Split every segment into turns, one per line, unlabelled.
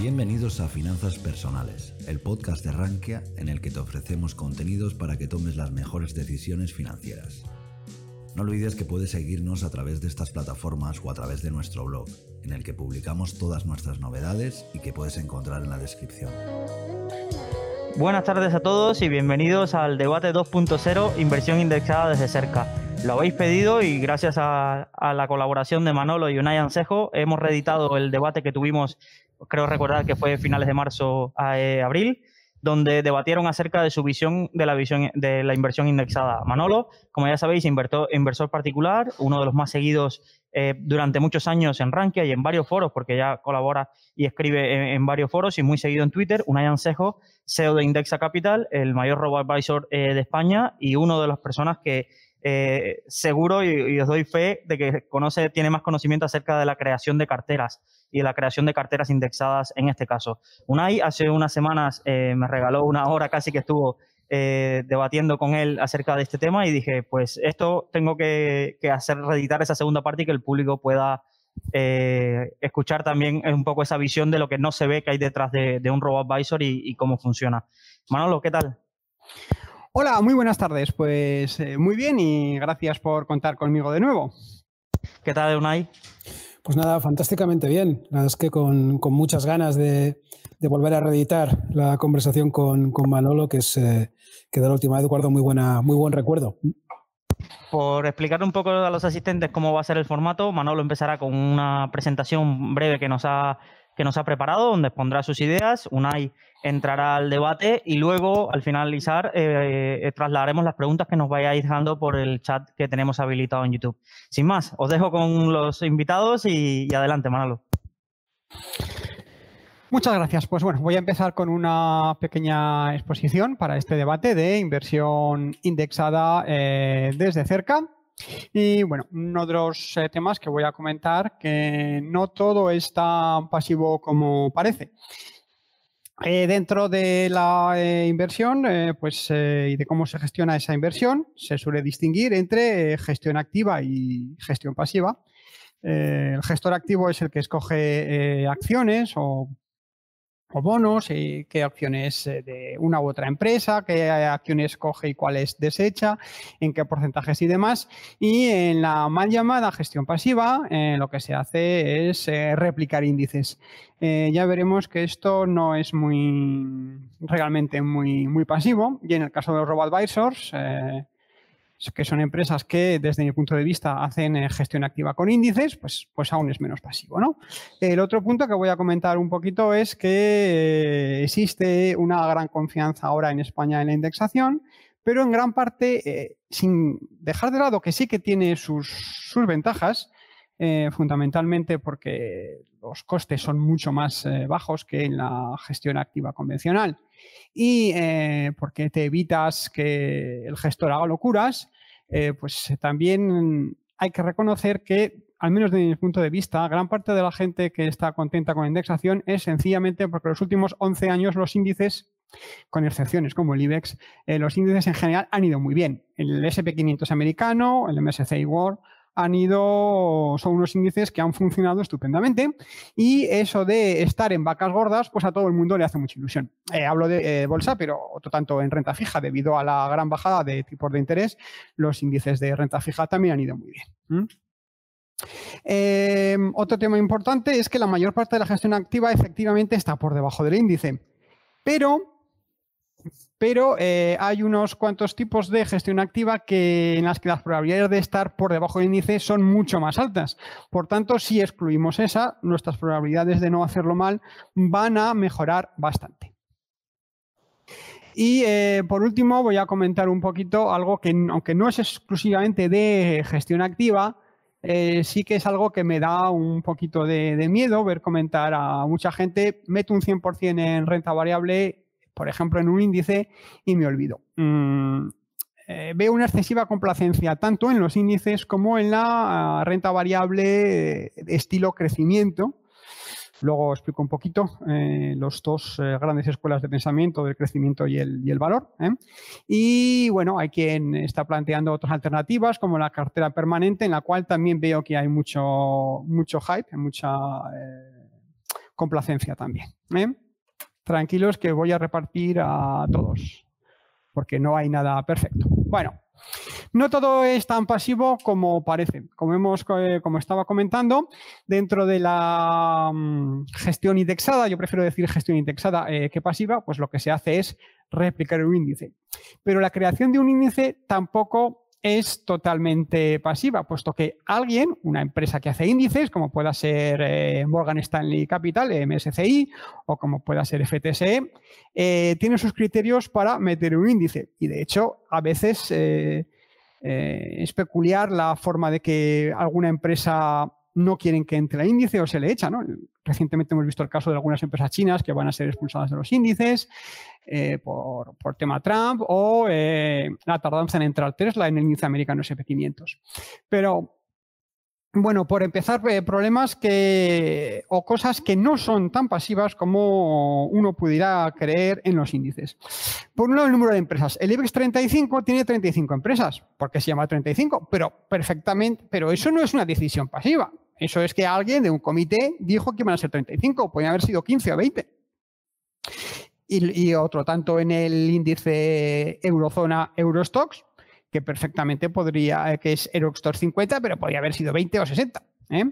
Bienvenidos a Finanzas Personales, el podcast de Rankia en el que te ofrecemos contenidos para que tomes las mejores decisiones financieras. No olvides que puedes seguirnos a través de estas plataformas o a través de nuestro blog, en el que publicamos todas nuestras novedades y que puedes encontrar en la descripción.
Buenas tardes a todos y bienvenidos al debate 2.0 Inversión indexada desde cerca. Lo habéis pedido y gracias a, la colaboración de Manolo y Unai Ansejo hemos reeditado el debate que tuvimos, creo recordar que fue finales de marzo a eh, abril, donde debatieron acerca de su visión de la visión de la inversión indexada. Manolo, como ya sabéis, inversor particular, uno de los más seguidos eh, durante muchos años en Rankia y en varios foros, porque ya colabora y escribe en, varios foros y muy seguido en Twitter. Unai Ansejo, CEO de Indexa Capital, el mayor robo advisor eh, de España y uno de las personas que eh, seguro y, os doy fe de que conoce, tiene más conocimiento acerca de la creación de carteras y de la creación de carteras indexadas en este caso. Unai hace unas semanas eh, me regaló una hora casi que estuvo eh, debatiendo con él acerca de este tema y dije, pues esto tengo que, hacer, reeditar esa segunda parte y que el público pueda escuchar también un poco esa visión de lo que no se ve que hay detrás de, un robo advisor y cómo funciona. Manolo, ¿qué tal?
Hola, muy buenas tardes. Pues eh, muy bien y gracias por contar conmigo de nuevo.
¿Qué tal, Unai?
Pues nada, fantásticamente bien. La verdad es que con, muchas ganas de, volver a reeditar la conversación con, Manolo, que es eh, que de la última vez guardo muy, buena, muy buen recuerdo.
Por explicar un poco a los asistentes cómo va a ser el formato, Manolo empezará con una presentación breve que nos ha que nos ha preparado, donde pondrá sus ideas. Unai entrará al debate y luego, al finalizar, eh, eh, trasladaremos las preguntas que nos vayáis dejando por el chat que tenemos habilitado en YouTube. Sin más, os dejo con los invitados y, adelante, Manolo.
Muchas gracias. Pues bueno, voy a empezar con una pequeña exposición para este debate de inversión indexada eh, desde cerca. Y bueno, uno de los eh, temas que voy a comentar, que no todo es tan pasivo como parece. Eh, dentro de la eh, inversión, pues, y de cómo se gestiona esa inversión, se suele distinguir entre gestión activa y gestión pasiva. el gestor activo es el que escoge acciones o o bonos, qué acciones eh, de una u otra empresa, qué acciones coge y cuáles desecha, en qué porcentajes y demás. Y en la mal llamada gestión pasiva, eh, lo que se hace es eh, replicar índices. ya veremos que esto no es muy realmente muy, muy pasivo. Y en el caso de los robo advisors, que son empresas que, desde mi punto de vista, hacen eh, gestión activa con índices, pues, pues aún es menos pasivo. ¿no? El otro punto que voy a comentar un poquito es que eh, existe una gran confianza ahora en España en la indexación, pero en gran parte, eh, sin dejar de lado que sí que tiene sus, sus ventajas, fundamentalmente porque los costes son mucho más bajos que en la gestión activa convencional y eh, porque te evitas que el gestor haga locuras, eh, pues también hay que reconocer que, al menos desde mi punto de vista, gran parte de la gente que está contenta con la indexación es sencillamente porque los últimos 11 años los índices con excepciones como el IBEX, eh, los índices en general han ido muy bien. El SP500 americano, el MSCI World, han ido, son unos índices que han funcionado estupendamente y eso de estar en vacas gordas, pues a todo el mundo le hace mucha ilusión. Eh, hablo de eh, bolsa, pero otro tanto en renta fija, debido a la gran bajada de tipos de interés, los índices de renta fija también han ido muy bien. Em, otro tema importante es que la mayor parte de la gestión activa efectivamente está por debajo del índice, pero pero eh, hay unos cuantos tipos de gestión activa que, en las que las probabilidades de estar por debajo del índice son mucho más altas. Por tanto, si excluimos esa, nuestras probabilidades de no hacerlo mal van a mejorar bastante. Y eh, por último, voy a comentar un poquito algo que, aunque no es exclusivamente de gestión activa, eh, sí que es algo que me da un poquito de, de miedo ver comentar a mucha gente, meto un 100% en renta variable por ejemplo, en un índice y me olvido. Mm, eh, veo una excesiva complacencia tanto en los índices como en la ah, renta variable estilo crecimiento. Luego explico un poquito eh, los dos eh, grandes escuelas de pensamiento del crecimiento y el, y el valor. Y bueno, hay quien está planteando otras alternativas como la cartera permanente, en la cual también veo que hay mucho, mucho hype, mucha complacencia también. Tranquilos que voy a repartir a todos, porque no hay nada perfecto. Bueno, no todo es tan pasivo como parece. Como, hemos, eh, como estaba comentando, dentro de la mm, gestión indexada, yo prefiero decir gestión indexada eh, que pasiva, pues lo que se hace es replicar un índice. Pero la creación de un índice tampoco es totalmente pasiva, puesto que alguien, una empresa que hace índices, como pueda ser eh, Morgan Stanley Capital, MSCI, o como pueda ser FTSE, tiene sus criterios para meter un índice. Y de hecho, a veces eh, es peculiar la forma de que alguna empresa no quieren que entre el índice o se le echa. ¿no? Recientemente hemos visto el caso de algunas empresas chinas que van a ser expulsadas de los índices eh, por, por, tema Trump o eh, la tardanza en entrar Tesla en el índice americano SP500. Pero bueno, por empezar, eh, problemas que o cosas que no son tan pasivas como uno pudiera creer en los índices. Por un lado, el número de empresas. El IBEX 35 tiene 35 empresas, porque se llama 35, pero perfectamente, pero eso no es una decisión pasiva. Eso es que alguien de un comité dijo que iban a ser 35, pueden haber sido 15 o 20. Y, y otro tanto en el índice Eurozona Eurostox, que perfectamente podría, eh, que es Eurostox 50, pero podría haber sido 20 o 60. ¿eh?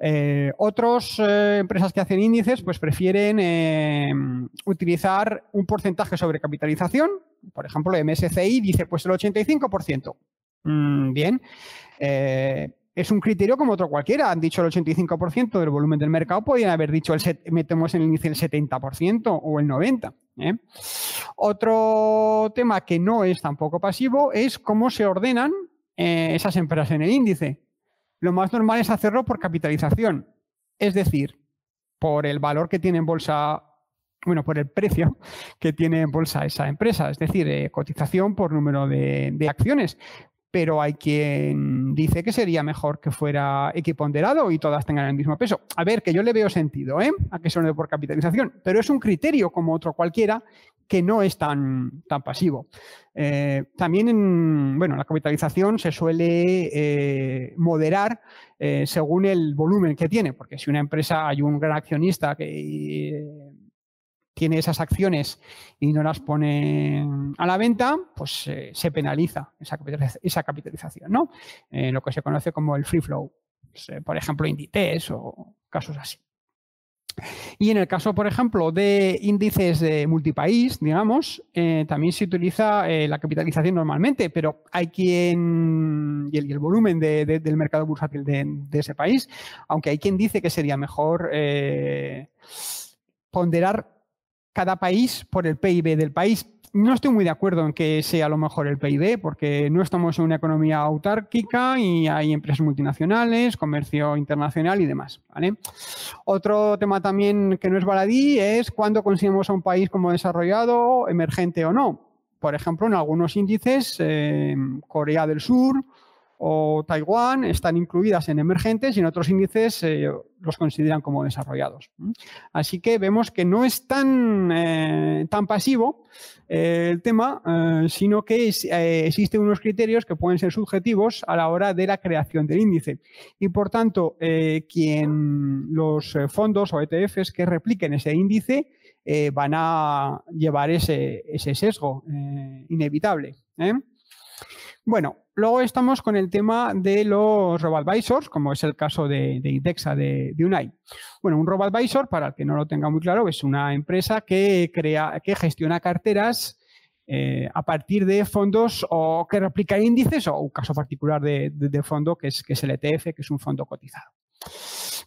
eh otras eh, empresas que hacen índices pues prefieren utilizar un porcentaje sobre capitalización. Por ejemplo, MSCI dice pues el 85%. Mm, bien es un criterio como otro cualquiera. Han dicho el 85% del volumen del mercado, podrían haber dicho el metemos en el índice el 70% o el 90%. ¿eh? Otro tema que no es tampoco pasivo es cómo se ordenan eh, esas empresas en el índice. Lo más normal es hacerlo por capitalización, es decir, por el valor que tiene en bolsa bueno, por el precio que tiene en bolsa esa empresa, es decir, eh, cotización por número de, acciones pero hay quien dice que sería mejor que fuera equiponderado y todas tengan el mismo peso. A ver, que yo le veo sentido ¿eh? a que son por capitalización, pero es un criterio como otro cualquiera que no es tan, tan pasivo. Eh, también, en, bueno, la capitalización se suele eh, moderar eh, según el volumen que tiene, porque si una empresa hay un gran accionista que tiene esas acciones y no las pone a la venta, pues eh, se penaliza esa, capitalización, ¿no? Eh, lo que se conoce como el free flow, pues, eh, por ejemplo, Inditex o casos así. Y en el caso, por ejemplo, de índices de multipaís, digamos, también se utiliza la capitalización normalmente, pero hay quien, y el, volumen del mercado bursátil de, ese país, aunque hay quien dice que sería mejor ponderar cada país por el PIB del país. No estoy muy de acuerdo en que sea a lo mejor el PIB, porque no estamos en una economía autárquica y hay empresas multinacionales, comercio internacional y demás. Otro tema también que no es baladí es cuándo consideramos a un país como desarrollado, emergente o no. Por ejemplo, en algunos índices, eh, Corea del Sur o Taiwán están incluidas en emergentes y en otros índices eh, los consideran como desarrollados. Así que vemos que no es tan, eh, tan pasivo eh, el tema, sino que existen unos criterios que pueden ser subjetivos a la hora de la creación del índice. Y por tanto, quien los fondos o ETFs que repliquen ese índice van a llevar ese, ese sesgo inevitable. Bueno, luego estamos con el tema de los robo-advisors, como es el caso de, Indexa de, Unai. Bueno, un robo-advisor, para el que no lo tenga muy claro, es una empresa que, crea, que gestiona carteras eh, a partir de fondos o que replica índices o un caso particular de, fondo que es, que el ETF, que es un fondo cotizado.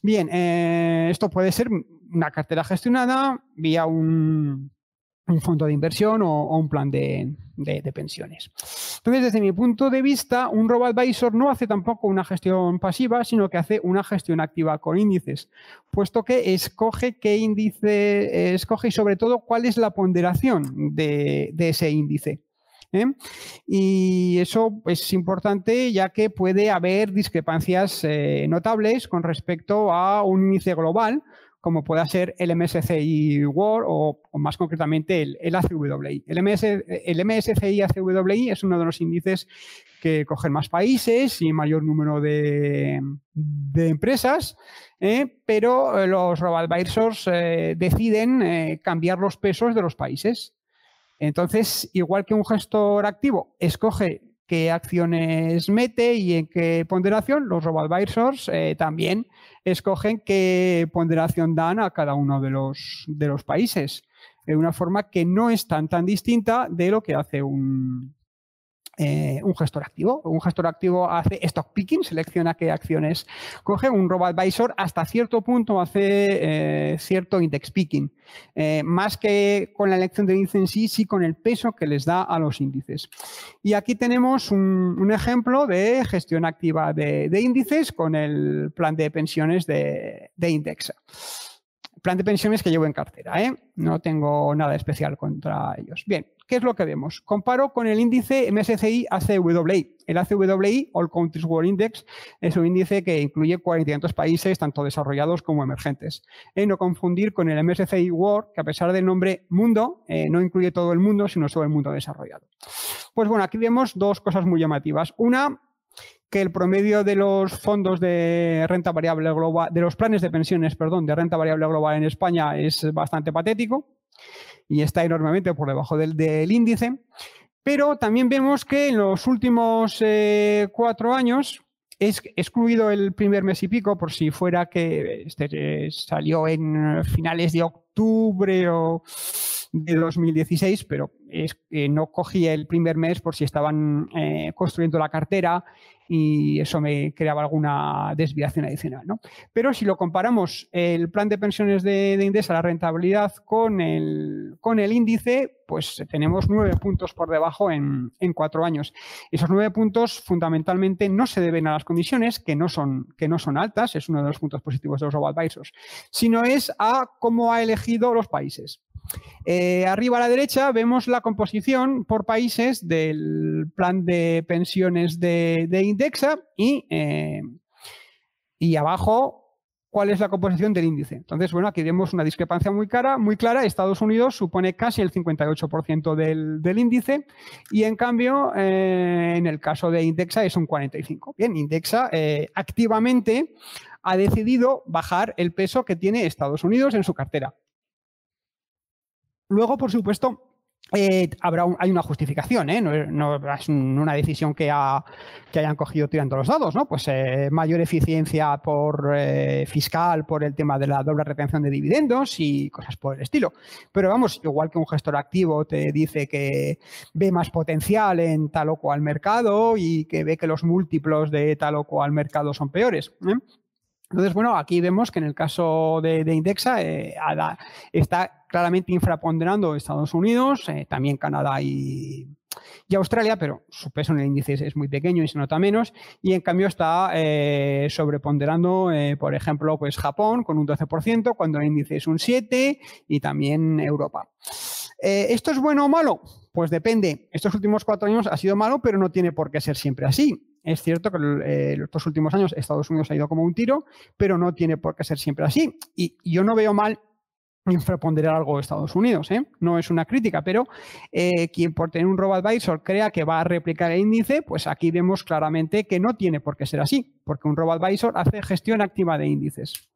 Bien, eh, esto puede ser una cartera gestionada vía un, un fondo de inversión o, un plan de, pensiones. Entonces, desde mi punto de vista, un robo-advisor no hace tampoco una gestión pasiva, sino que hace una gestión activa con índices, puesto que escoge qué índice escoge y sobre todo cuál es la ponderación de, ese índice. ¿eh? Y eso es importante ya que puede haber discrepancias eh, notables con respecto a un índice global como pueda ser el MSCI World o, más concretamente el, el ACWI. El, el MSCI ACWI es uno de los índices que cogen más países y mayor número de, empresas, ¿eh? pero eh, los robo-advisors eh, deciden cambiar los pesos de los países. Entonces, igual que un gestor activo escoge qué acciones mete y en qué ponderación, los robo-advisors también escogen qué ponderación dan a cada uno de los, de los países, de una forma que no es tan, tan distinta de lo que hace un, eh, un gestor activo. Un gestor activo hace stock picking, selecciona qué acciones coge. Un robo advisor hasta cierto punto hace eh, cierto index picking. Eh, más que con la elección del índice en sí, sí con el peso que les da a los índices. Y aquí tenemos un, ejemplo de gestión activa de, índices con el plan de pensiones de, de Indexa plan de pensiones que llevo en cartera. ¿eh? No tengo nada especial contra ellos. Bien, ¿qué es lo que vemos? Comparo con el índice MSCI ACWI. El ACWI, All Countries World Index, es un índice que incluye 42 países, tanto desarrollados como emergentes. ¿Eh? No confundir con el MSCI World, que a pesar del nombre mundo, eh, no incluye todo el mundo, sino solo el mundo desarrollado. Pues bueno, aquí vemos dos cosas muy llamativas. Una, que el promedio de los fondos de renta variable global, de los planes de pensiones, perdón, de renta variable global en España es bastante patético y está enormemente por debajo del, índice. Pero también vemos que en los últimos eh, cuatro años, es excluido el primer mes y pico, por si fuera que este salió en finales de octubre o de 2016, pero es que no cogí el primer mes por si estaban eh, construyendo la cartera y eso me creaba alguna desviación adicional. ¿no? Pero si lo comparamos el plan de pensiones de, de Indesa, la rentabilidad con el, con el índice, pues tenemos nueve puntos por debajo en, en, cuatro años. Esos nueve puntos fundamentalmente no se deben a las comisiones, que no son, que no son altas, es uno de los puntos positivos de los robo-advisors, sino es a cómo ha elegido los países. Eh, arriba a la derecha vemos la composición por países del plan de pensiones de, Indexa y, eh, y abajo cuál es la composición del índice. Entonces, bueno, aquí vemos una discrepancia muy, cara, muy clara. Estados Unidos supone casi el 58% del, índice y, en cambio, eh, en el caso de Indexa es un 45%. Bien, Indexa activamente ha decidido bajar el peso que tiene Estados Unidos en su cartera. Luego, por supuesto, eh, habrá hay una justificación, ¿eh? no, es una decisión que, hayan cogido tirando los dados, ¿no? Pues eh, mayor eficiencia por fiscal por el tema de la doble retención de dividendos y cosas por el estilo. Pero vamos, igual que un gestor activo te dice que ve más potencial en tal o cual mercado y que ve que los múltiplos de tal o cual mercado son peores. Entonces, bueno, aquí vemos que en el caso de, Indexa está claramente infraponderando Estados Unidos, eh, también Canadá y, Australia, pero su peso en el índice es, muy pequeño y se nota menos. Y en cambio está eh, sobreponderando, eh, por ejemplo, pues Japón con un 12%, cuando el índice es un 7% y también Europa. ¿Esto es bueno o malo? Pues depende. Estos últimos cuatro años ha sido malo, pero no tiene por qué ser siempre así. Es cierto que en estos últimos años Estados Unidos ha ido como un tiro, pero no tiene por qué ser siempre así. Y yo no veo mal infraponderar algo de Estados Unidos. ¿eh? No es una crítica, pero eh, quien por tener un robo-advisor crea que va a replicar el índice, pues aquí vemos claramente que no tiene por qué ser así, porque un robo-advisor hace gestión activa de índices.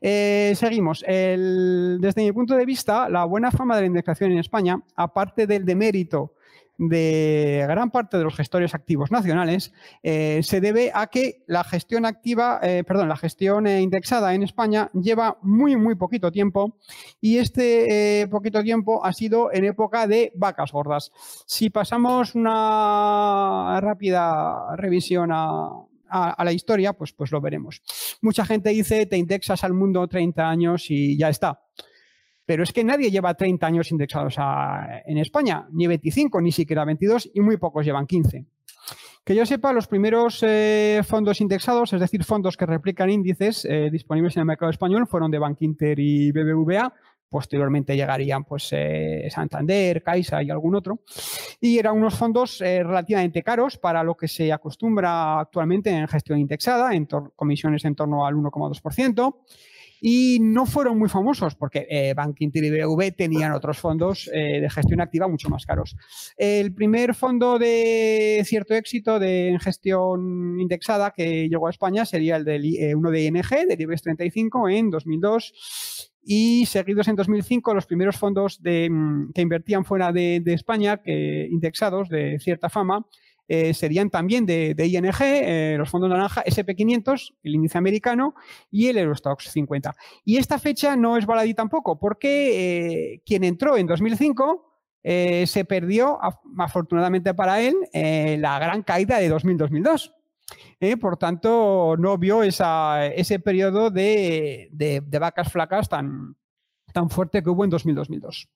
Eh, seguimos. desde mi punto de vista, la buena fama de la indexación en España, aparte del demérito de gran parte de los gestores activos nacionales eh, se debe a que la gestión activa, eh, perdón, la gestión eh, indexada en España lleva muy, muy poquito tiempo y este poquito tiempo ha sido en época de vacas gordas. Si pasamos una rápida revisión a, la historia, pues, pues lo veremos. Mucha gente dice, te indexas al mundo 30 años y ya está. Pero es que nadie lleva 30 años indexados en España, ni 25, ni siquiera 22, y muy pocos llevan 15. Que yo sepa, los primeros eh, fondos indexados, es decir, fondos que replican índices eh, disponibles en el mercado español, fueron de Bankinter y BBVA. Posteriormente llegarían pues, eh, Santander, Caixa y algún otro. Y eran unos fondos relativamente caros para lo que se acostumbra actualmente en gestión indexada, en comisiones en torno al 1,2%. Y no fueron muy famosos porque eh, Bank Inter y BBV tenían otros fondos eh, de gestión activa mucho más caros. El primer fondo de cierto éxito de gestión indexada que llegó a España sería el de uno de ING, del IBEX 35, en 2002 y seguidos en 2005 los primeros fondos mm, que invertían fuera de, España, que indexados de cierta fama, eh, serían también de, ING, eh, los fondos naranja, SP500, el índice americano y el Eurostox 50. Y esta fecha no es baladí tampoco, porque eh, quien entró en 2005 se perdió, afortunadamente para él, la gran caída de 2000-2002. por tanto, no vio ese periodo de, de, vacas flacas tan, tan fuerte que hubo en 2000-2002.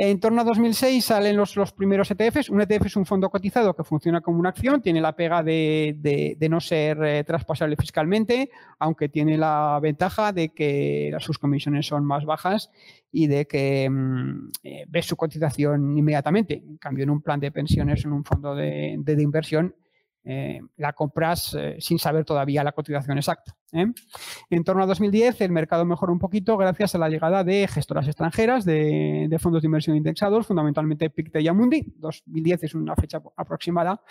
En torno a 2006 salen los, primeros ETFs. Un ETF es un fondo cotizado que funciona como una acción, tiene la pega de, no ser eh, traspasable fiscalmente, aunque tiene la ventaja de que sus comisiones son más bajas y de que mm, eh, ves su cotización inmediatamente. En cambio, en un plan de pensiones, en un fondo de inversión, eh, la compras eh, sin saber todavía la cotización exacta. ¿eh? En torno a 2010 el mercado mejoró un poquito gracias a la llegada de gestoras extranjeras de, fondos de inversión indexados, fundamentalmente Pictet y Amundi. 2010 es una fecha aproximada,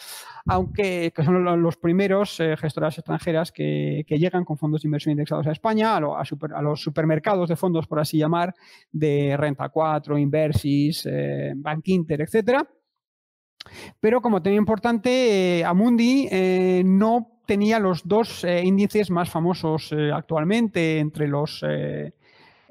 aunque son los primeros gestoras extranjeras que, llegan con fondos de inversión indexados a España, a, los supermercados de fondos, por así llamar, de Renta 4, Inversis, Bank Inter, etcétera pero como tema importante, eh, Amundi eh, no tenía los dos eh, índices más famosos actualmente entre los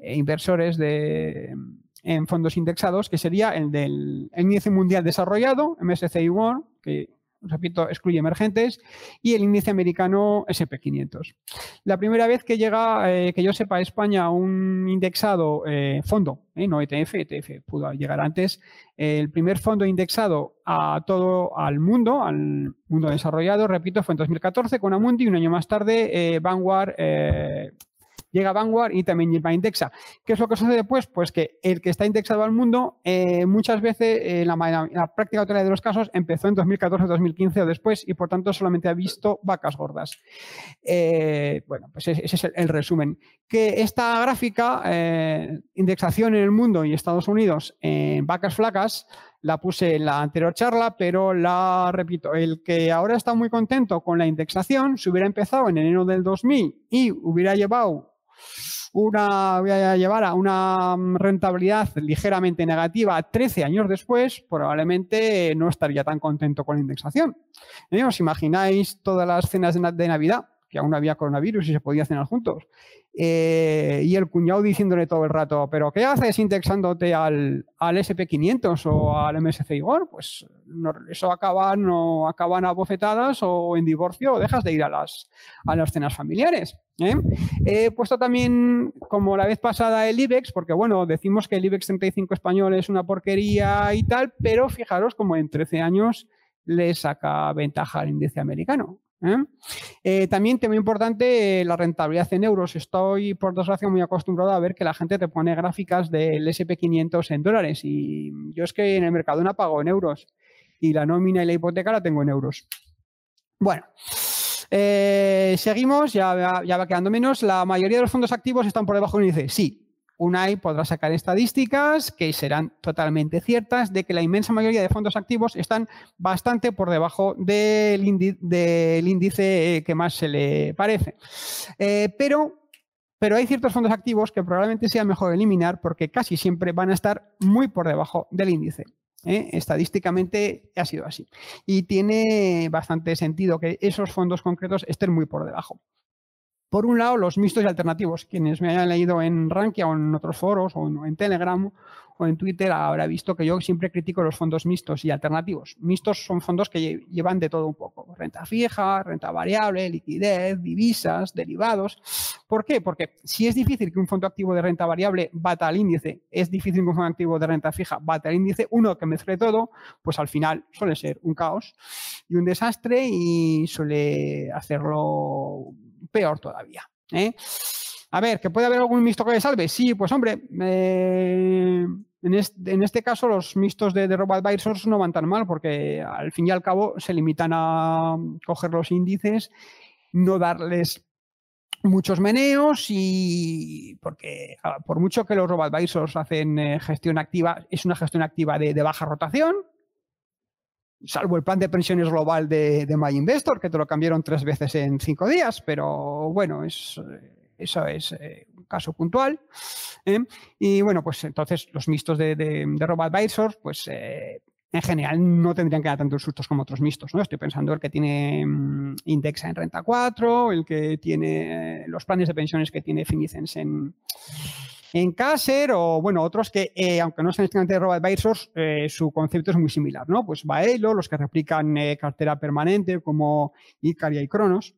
inversores de, en fondos indexados, que sería el del índice mundial desarrollado, MSCI World, que repito, excluye emergentes, y el índice americano SP500. La primera vez que llega, eh, que yo sepa, a España un indexado eh, fondo, eh, no ETF, ETF pudo llegar antes, el primer fondo indexado a todo, al mundo, al mundo desarrollado, repito, fue en 2014 con Amundi, y un año más tarde Vanguard llega Vanguard y también lleva Indexa. ¿Qué es lo que sucede después? Pues que el que está indexado al mundo eh, muchas veces, en eh, la, práctica totalidad de los casos, empezó en 2014, 2015 o después y por tanto solamente ha visto vacas gordas. Eh, bueno, pues ese, es el, resumen. Que esta gráfica, indexación en el mundo y Estados Unidos en vacas flacas, la puse en la anterior charla, pero la repito, el que ahora está muy contento con la indexación, si hubiera empezado en enero del 2000 y hubiera llevado una, voy a llevar a una rentabilidad ligeramente negativa 13 años después, probablemente no estaría tan contento con la indexación. ¿Eh? ¿Os imagináis todas las cenas de Navidad? Que aún había coronavirus y se podía cenar juntos. Eh, y el cuñado diciéndole todo el rato, ¿pero qué haces indexándote al, al SP500 o al MSCI World? Pues eso acaban, no, acaban a bofetadas o en divorcio o dejas de ir a las, a las cenas familiares. ¿eh? He puesto también, como la vez pasada, el IBEX, porque bueno, decimos que el IBEX 35 español es una porquería y tal, pero fijaros como en 13 años le saca ventaja al índice americano. ¿Eh? Eh, también tema importante, la rentabilidad en euros. Estoy, por desgracia, muy acostumbrado a ver que la gente te pone gráficas del SP500 en dólares y yo es que en el mercado no pago en euros y la nómina y la hipoteca la tengo en euros. Bueno, eh, seguimos, ya, ya va quedando menos. La mayoría de los fondos activos están por debajo del índice. Sí, UNAI podrá sacar estadísticas que serán totalmente ciertas de que la inmensa mayoría de fondos activos están bastante por debajo del, índice que más se le parece. Eh, pero, pero hay ciertos fondos activos que probablemente sea mejor eliminar porque casi siempre van a estar muy por debajo del índice. ¿eh? Estadísticamente ha sido así. Y tiene bastante sentido que esos fondos concretos estén muy por debajo. Por un lado, los mixtos y alternativos. Quienes me hayan leído en Rankia o en otros foros o en Telegram o en Twitter habrá visto que yo siempre critico los fondos mixtos y alternativos. Mixtos son fondos que llevan de todo un poco. Renta fija, renta variable, liquidez, divisas, derivados. ¿Por qué? Porque si es difícil que un fondo activo de renta variable bata al índice, es difícil que un fondo activo de renta fija bata al índice, uno que mezcle todo, pues al final suele ser un caos y un desastre y suele hacerlo peor todavía. ¿eh? A ver, ¿que puede haber algún mixto que salve? Sí, pues hombre, eh, en, este, caso los mixtos de, de Advisors no van tan mal porque al fin y al cabo se limitan a coger los índices, no darles muchos meneos y porque ah, por mucho que los robo-advisors hacen eh, gestión activa, es una gestión activa de, baja rotación, salvo el plan de pensiones global de, de MyInvestor, que te lo cambiaron tres veces en cinco días, pero bueno, es, eh, eso es eh, un caso puntual. Y bueno, pues entonces los mixtos de, de, de robo-advisors, pues en general no tendrían que dar tantos sustos como otros mixtos. ¿no? Estoy pensando el que tiene mm, Indexa en renta 4, el que tiene los planes de pensiones que tiene Finicens en, en Caser o, bueno, otros que, eh, aunque no sean estrictamente de robo-advisors, eh, su concepto es muy similar, ¿no? Pues Baelo, los que replican eh, cartera permanente como Icaria y Cronos.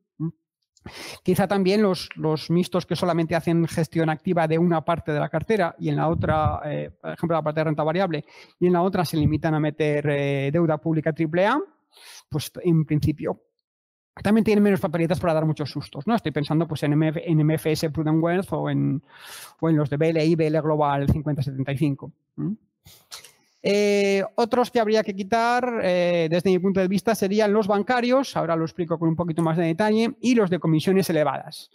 Quizá también los, los, mixtos que solamente hacen gestión activa de una parte de la cartera y en la otra, eh, por ejemplo, la parte de renta variable, y en la otra se limitan a meter deuda pública AAA, pues en principio también tienen menos papeletas para dar muchos sustos. ¿no? Estoy pensando pues, en, en MFS Prudent Wealth o en, o en los de BLI, BL Global 5075. Eh, otros que habría que quitar, eh, desde mi punto de vista, serían los bancarios, ahora lo explico con un poquito más de detalle, y los de comisiones elevadas.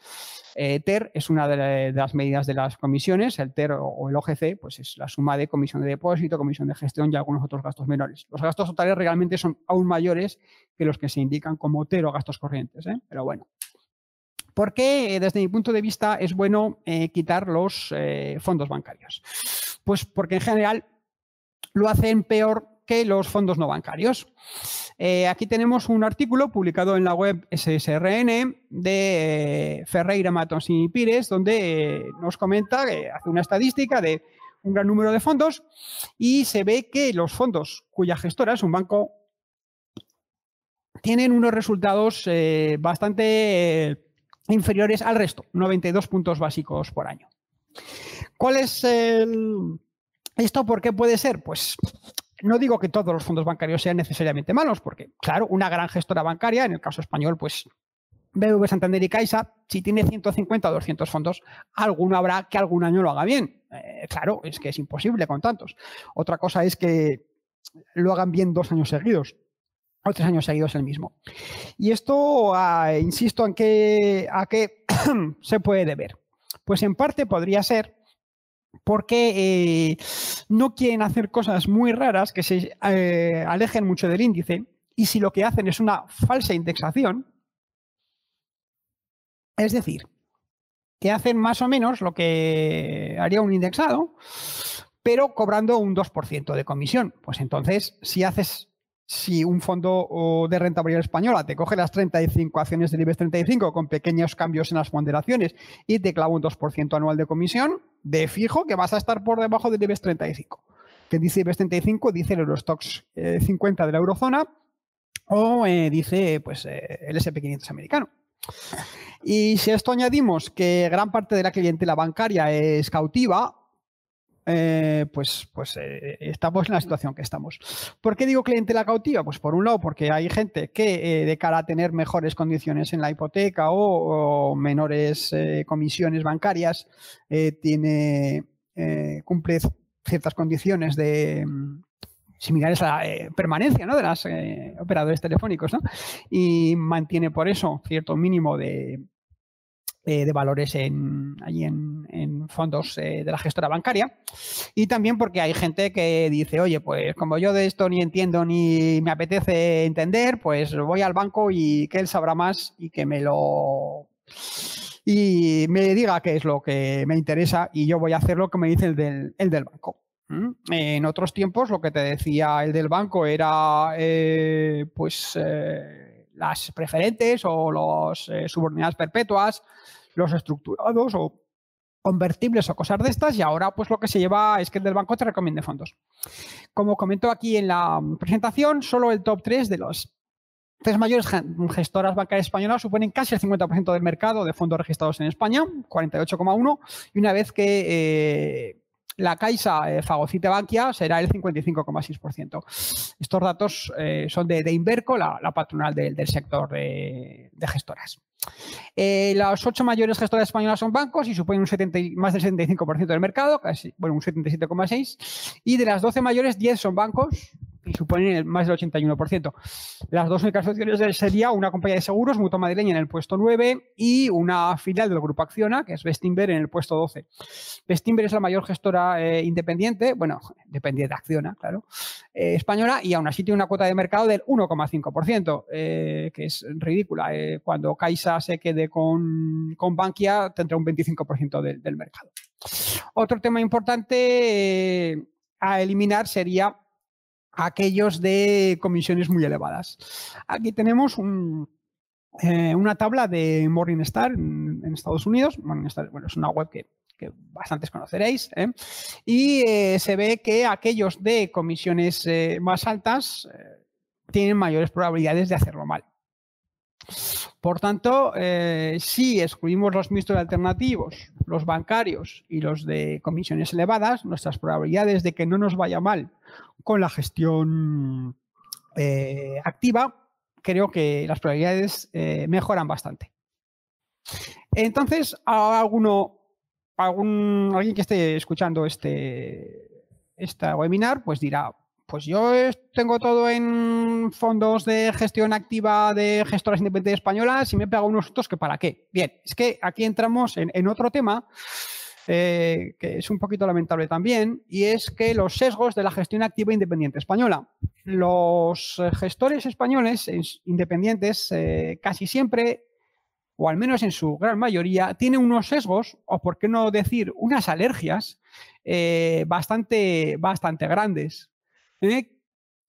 Eh, TER es una de, las medidas de las comisiones, el TER o, el OGC, pues es la suma de comisión de depósito, comisión de gestión y algunos otros gastos menores. Los gastos totales realmente son aún mayores que los que se indican como TER o gastos corrientes, pero bueno. ¿Por qué, desde mi punto de vista, es bueno quitar los fondos bancarios? Pues porque en general lo hacen peor que los fondos no bancarios. Eh, aquí tenemos un artículo publicado en la web SSRN de eh, Ferreira Matos y Pires, donde eh, nos comenta, hace una estadística de un gran número de fondos y se ve que los fondos cuya gestora es un banco tienen unos resultados bastante inferiores al resto, 92 puntos básicos por año. ¿Cuál es el, ¿Esto por qué puede ser? Pues no digo que todos los fondos bancarios sean necesariamente malos, porque, claro, una gran gestora bancaria, en el caso español, pues BBV Santander y Caixa, si tiene 150 o 200 fondos, alguno habrá que algún año lo haga bien. Eh, claro, es que es imposible con tantos. Otra cosa es que lo hagan bien dos años seguidos o tres años seguidos el mismo. Y esto, ah, insisto, en que, a qué se puede deber. Pues en parte podría ser porque eh, no quieren hacer cosas muy raras que se eh, alejen mucho del índice y si lo que hacen es una falsa indexación, es decir, que hacen más o menos lo que haría un indexado, pero cobrando un 2% de comisión. Pues entonces, si haces si un fondo de renta variable española te coge las 35 acciones del IBEX 35 con pequeños cambios en las ponderaciones y te clava un 2% anual de comisión, de fijo que vas a estar por debajo del IBEX 35. Que dice IBEX 35, dice el Eurostox 50 eh, de la eurozona o eh, dice pues, eh, el SP500 americano. Y si a esto añadimos que gran parte de la clientela bancaria es cautiva, eh, pues, pues eh, estamos en la situación que estamos. ¿Por qué digo clientela cautiva? Pues por un lado, porque hay gente que eh, de cara a tener mejores condiciones en la hipoteca o, menores comisiones bancarias, tiene cumple ciertas condiciones de mm, similares a la permanencia ¿no? de los operadores telefónicos ¿no? y mantiene por eso cierto mínimo de, eh, de valores en, allí en, fondos eh, de la gestora bancaria. Y también porque hay gente que dice, oye, pues como yo de esto ni entiendo ni me apetece entender, pues voy al banco y que él sabrá más y que me lo y me diga qué es lo que me interesa y yo voy a hacer lo que me dice el del, el del banco. ¿Mm? En otros tiempos lo que te decía el del banco era eh, pues las preferentes o eh, subordinadas perpetuas, los estructurados o convertibles o cosas de estas y ahora pues lo que se lleva es que el del banco te recomiende fondos. Como comentó aquí en la presentación, solo el top 3 de los tres mayores gestoras bancarias españolas suponen casi el 50% del mercado de fondos registrados en España, 48,1, y una vez que eh, la Caixa eh, Fagocite Bankia será el 55,6%. Estos datos eh, son de, Inverco, la, patronal del sector de, gestoras. Eh, las ocho mayores gestoras españolas son bancos y suponen un más del 75% del mercado, casi, bueno, un 77,6%. Y de las 12 mayores, 10 son bancos y suponen más del 81%. Las dos únicas opciones sería una compañía de seguros, Mutua Madrileña, en el puesto 9 y una filial del Grupo Acciona, que es Bestinver, en el puesto 12. Bestinver es la mayor gestora eh, independiente, bueno, dependiente de Acciona, claro, eh, española, y aún así tiene una cuota de mercado del 1,5%, eh, que es ridícula. cuando Caixa se quede con, con Bankia, tendrá un 25% del mercado. Otro tema importante a eliminar sería aquellos de comisiones muy elevadas. Aquí tenemos eh, una tabla de Morningstar en, Estados Unidos. Morningstar, bueno, es una web que, bastantes conoceréis. ¿eh? Y eh, se ve que aquellos de comisiones más altas tienen mayores probabilidades de hacerlo mal. Por tanto, si excluimos los mixtos alternativos, los bancarios y los de comisiones elevadas, nuestras probabilidades de que no nos vaya mal con la gestión eh, activa, creo que las probabilidades eh, mejoran bastante. Entonces, alguno, algún, alguien que esté escuchando este, este webinar, pues dirá, pues yo tengo todo en fondos de gestión activa de gestoras independientes españolas y me he pegado unos sustos que para qué. Bien, es que aquí entramos en, otro tema eh, que es un poquito lamentable también, y es que los sesgos de la gestión activa independiente española. Los eh, gestores españoles independientes eh, casi siempre, o al menos en su gran mayoría, tienen unos sesgos, o por qué no decir unas alergias, bastante, bastante grandes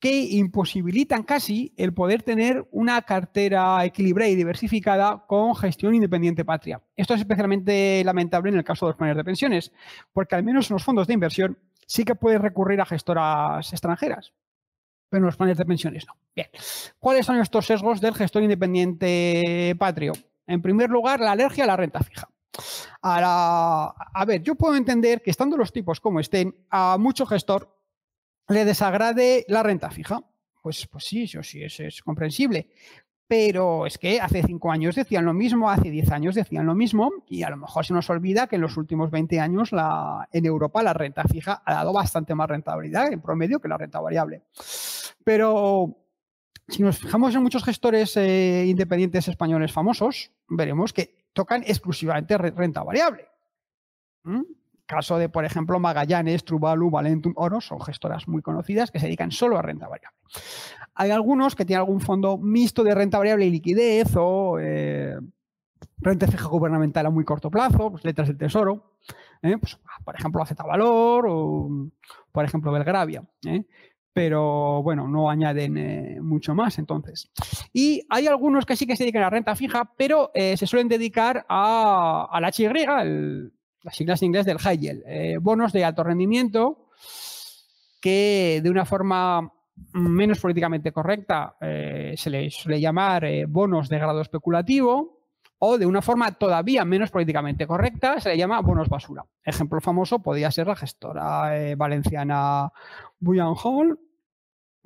que imposibilitan casi el poder tener una cartera equilibrada y diversificada con gestión independiente patria. Esto es especialmente lamentable en el caso de los planes de pensiones, porque al menos en los fondos de inversión sí que puedes recurrir a gestoras extranjeras, pero en los planes de pensiones no. Bien, ¿cuáles son estos sesgos del gestor independiente patrio? En primer lugar, la alergia a la renta fija. a ver, yo puedo entender que estando los tipos como estén, a mucho gestor le desagrade la renta fija. Pues, pues sí, eso sí, eso es comprensible. Pero es que hace cinco años decían lo mismo, hace diez años decían lo mismo, y a lo mejor se nos olvida que en los últimos 20 años la, en Europa la renta fija ha dado bastante más rentabilidad en promedio que la renta variable. Pero si nos fijamos en muchos gestores eh, independientes españoles famosos, veremos que tocan exclusivamente renta variable. ¿Mm? Caso de, por ejemplo, Magallanes, Truvalu, Valentum, Oro, son gestoras muy conocidas que se dedican solo a renta variable. Hay algunos que tienen algún fondo mixto de renta variable y liquidez o eh, renta fija gubernamental a muy corto plazo, pues letras del tesoro, ¿eh? pues, por ejemplo, Z Valor o, por ejemplo, Belgravia. ¿eh? pero bueno, no añaden mucho más entonces. Y hay algunos que sí que se dedican a renta fija, pero se suelen dedicar a, a HY, el, las siglas en inglés del high eh, bonos de alto rendimiento que de una forma menos políticamente correcta eh, se les suele llamar eh, bonos de grado especulativo o de una forma todavía menos políticamente correcta se le llama bonos basura. Ejemplo famoso podría ser la gestora valenciana Bullion Hall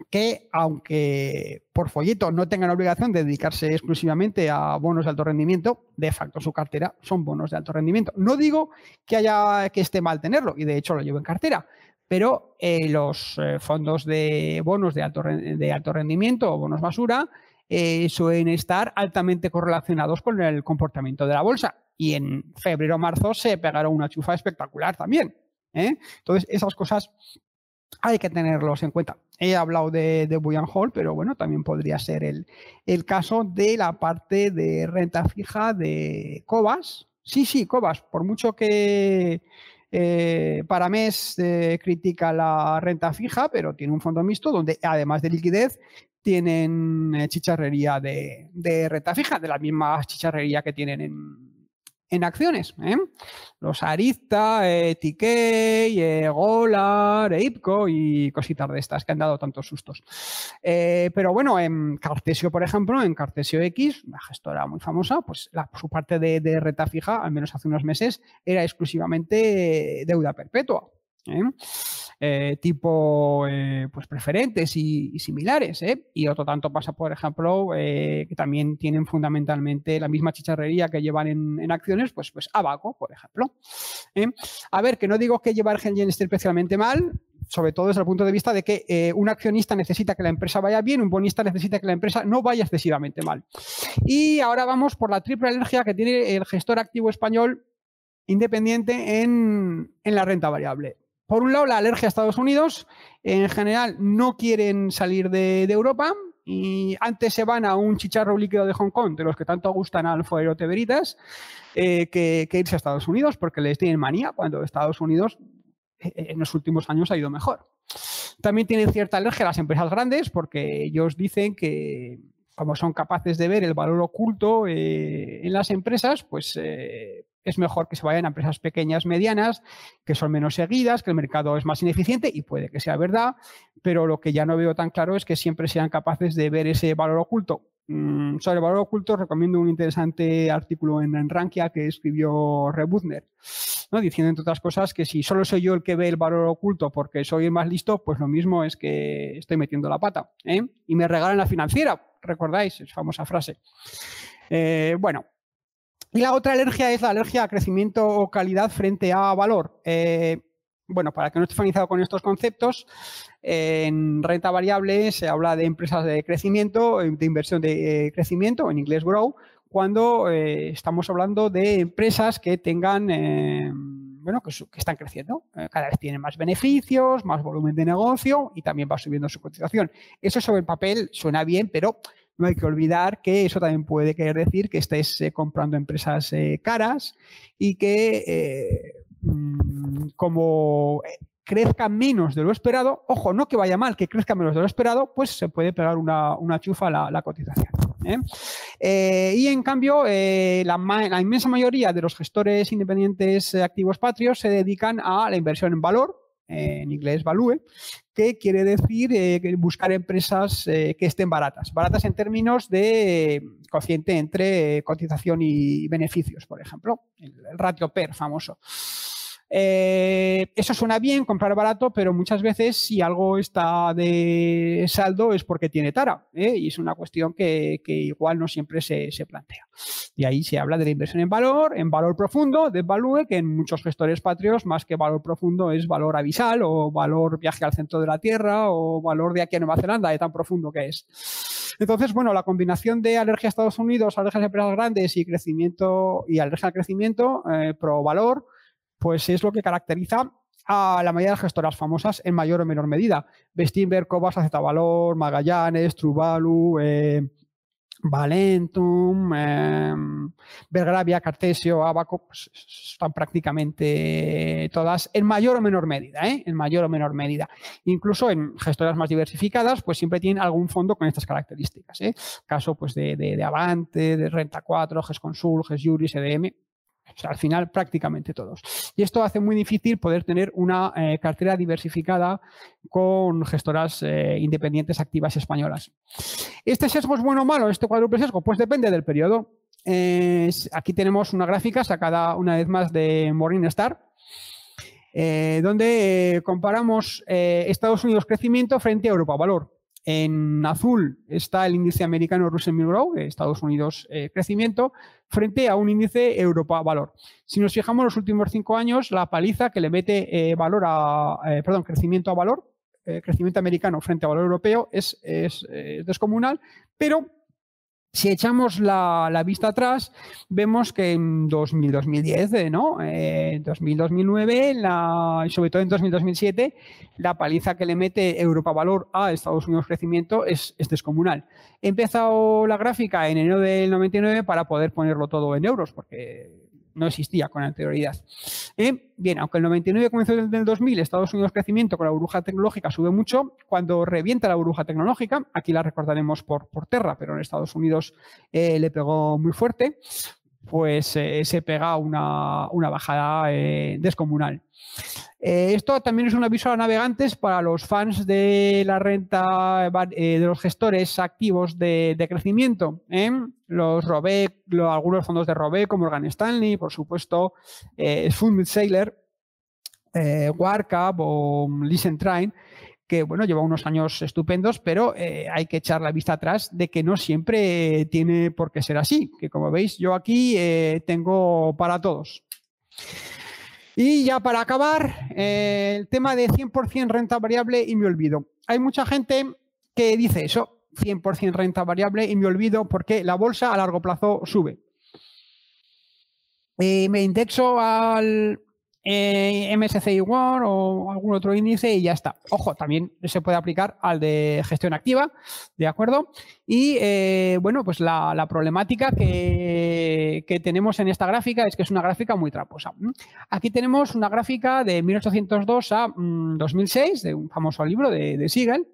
que aunque por folleto no tengan obligación de dedicarse exclusivamente a bonos de alto rendimiento, de facto su cartera son bonos de alto rendimiento. No digo que haya que esté mal tenerlo, y de hecho lo llevo en cartera, pero eh, los eh, fondos de bonos de alto, de alto rendimiento o bonos basura eh, suelen estar altamente correlacionados con el comportamiento de la bolsa. Y en febrero o marzo se pegaron una chufa espectacular también. Entonces, esas cosas hay que tenerlos en cuenta. He hablado de, de Hall, pero bueno, también podría ser el, el, caso de la parte de renta fija de Cobas. Sí, sí, Cobas, por mucho que eh, para mes eh, critica la renta fija, pero tiene un fondo mixto donde además de liquidez tienen eh, chicharrería de, de renta fija, de la misma chicharrería que tienen en, en acciones. ¿eh? Los Arista, eh, TK, eh, Golar, IPCO y cositas de estas que han dado tantos sustos. Eh, pero bueno, en Cartesio, por ejemplo, en Cartesio X, una gestora muy famosa, pues su parte de, de reta fija, al menos hace unos meses, era exclusivamente deuda perpetua. ¿Eh? Eh, tipo eh, pues preferentes y, similares. Y otro tanto pasa, por ejemplo, que también tienen fundamentalmente la misma chicharrería que llevan en, acciones, pues, pues Abaco, por ejemplo. A ver, que no digo que llevar Gengen esté especialmente mal, sobre todo desde el punto de vista de que eh, un accionista necesita que la empresa vaya bien, un bonista necesita que la empresa no vaya excesivamente mal. Y ahora vamos por la triple alergia que tiene el gestor activo español independiente en, la renta variable. Por un lado, la alergia a Estados Unidos. En general, no quieren salir de, Europa y antes se van a un chicharro líquido de Hong Kong, de los que tanto gustan al Fuero Teveritas, eh, que, que, irse a Estados Unidos, porque les tienen manía cuando Estados Unidos en los últimos años ha ido mejor. También tienen cierta alergia a las empresas grandes porque ellos dicen que como son capaces de ver el valor oculto eh, en las empresas, pues eh, es mejor que se vayan a empresas pequeñas, medianas, que son menos seguidas, que el mercado es más ineficiente y puede que sea verdad, pero lo que ya no veo tan claro es que siempre sean capaces de ver ese valor oculto. Mm, sobre el valor oculto recomiendo un interesante artículo en, Rankia que escribió Rebuzner, ¿no? diciendo entre otras cosas que si solo soy yo el que ve el valor oculto porque soy el más listo, pues lo mismo es que estoy metiendo la pata. ¿eh? Y me regalan la financiera, recordáis, es famosa frase. Eh, bueno, y la otra alergia es la alergia a crecimiento o calidad frente a valor. Eh, bueno, para que no esté familiarizado con estos conceptos, en renta variable se habla de empresas de crecimiento, de inversión de eh, crecimiento, en inglés grow, cuando eh, estamos hablando de empresas que tengan, bueno, que, están creciendo. cada vez tienen más beneficios, más volumen de negocio y también va subiendo su cotización. Eso sobre el papel suena bien, pero no hay que olvidar que eso también puede querer decir que estés comprando empresas caras y que Mm, como eh, crezca menos de lo esperado, ojo, no que vaya mal, que crezca menos de lo esperado, pues se puede pegar una, chufa a la, cotización. ¿eh? Eh, y en cambio, la, inmensa mayoría de los gestores independientes activos patrios se dedican a la inversión en valor, en inglés value, que quiere decir buscar empresas que estén baratas. Baratas en términos de cociente entre cotización y beneficios, por ejemplo, el ratio PER famoso. Eh, eso suena bien, comprar barato, pero muchas veces si algo está de saldo es porque tiene tara. ¿eh? Y es una cuestión que, igual no siempre se, plantea. Y ahí se habla de la inversión en valor, en valor profundo, de value, que en muchos gestores patrios más que valor profundo es valor avisal o valor viaje al centro de la Tierra o valor de aquí a Nueva Zelanda, de tan profundo que es. Entonces, bueno, la combinación de alergia a Estados Unidos, alergia a empresas grandes y crecimiento y alergia al crecimiento eh, pro valor, pues es lo que caracteriza a la mayoría de las gestoras famosas en mayor o menor medida. Bestinberg, Cobas, Valor, Magallanes, Truvalu, eh, Valentum, eh, Cartesio, Abaco, pues, están prácticamente todas en mayor o menor medida, ¿eh? en mayor o menor medida. Incluso en gestoras más diversificadas, pues siempre tienen algún fondo con estas características. ¿eh? Caso pues de, de, Avante, de Renta 4, GESConsul, GESJuris, EDM, o sea, al final prácticamente todos. Y esto hace muy difícil poder tener una eh, cartera diversificada con gestoras eh, independientes activas españolas. ¿Este sesgo es bueno o malo? ¿Este cuádruple sesgo? Pues depende del periodo. aquí tenemos una gráfica sacada una vez más de Morningstar, eh, donde comparamos Estados Unidos crecimiento frente a Europa valor. En azul está el índice americano Russell 1000 Grow, de Estados Unidos eh, crecimiento, frente a un índice Europa valor. Si nos fijamos los últimos cinco años, la paliza que le mete eh, valor a, eh, perdón, crecimiento a valor, crecimiento americano frente a valor europeo es, es descomunal, pero si echamos la, vista atrás, vemos que en 2000-2010, eh, ¿no? En 2000-2009 y sobre todo en 2000-2007, la paliza que le mete Europa Valor a Estados Unidos Crecimiento es, es descomunal. He empezado la gráfica en enero del 99 para poder ponerlo todo en euros, porque no existía con anterioridad. Eh, bien, aunque el 99 comenzó desde el 2000, Estados Unidos crecimiento con la burbuja tecnológica sube mucho, cuando revienta la burbuja tecnológica, aquí la recordaremos por, por Terra, pero en Estados Unidos eh, le pegó muy fuerte, pues eh, se pega una, bajada descomunal. Esto también es un aviso a navegantes para los fans de la renta de los gestores activos de, crecimiento los Robe, algunos fondos de Robe, como Morgan Stanley, por supuesto, eh, Fund Sailor, eh, Warcap o Listen Train, que bueno, lleva unos años estupendos, pero eh, hay que echar la vista atrás de que no siempre tiene por qué ser así, que como veis yo aquí eh, tengo para todos. Y ya para acabar, eh, el tema de 100% renta variable y me olvido. Hay mucha gente que dice eso, 100% renta variable y me olvido porque la bolsa a largo plazo sube. Eh, me indexo al, eh, MSCI World o algún otro índice y ya está. Ojo, también se puede aplicar al de gestión activa, ¿de acuerdo? Y eh, bueno, pues la, problemática que, tenemos en esta gráfica es que es una gráfica muy traposa. Aquí tenemos una gráfica de 1802 a 2006, mm, de un famoso libro de, de Siegel.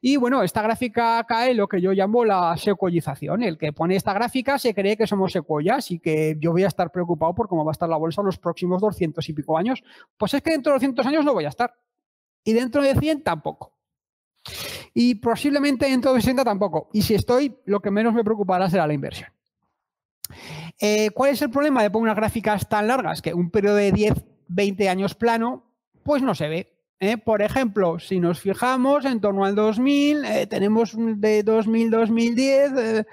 Y bueno, esta gráfica cae lo que yo llamo la secuoyización. El que pone esta gráfica se cree que somos secuoyas y que yo voy a estar preocupado por cómo va a estar la bolsa los próximos 200 y pico años. Pues es que dentro de 200 años no voy a estar. Y dentro de 100 tampoco. Y posiblemente dentro de 60 tampoco. Y si estoy, lo que menos me preocupará será la inversión. Eh, ¿Cuál es el problema de poner unas gráficas tan largas? Que un periodo de 10, 20 años plano, pues no se ve. ¿Eh? Por ejemplo, si nos fijamos en torno al 2000, eh, tenemos de 2000, 2010,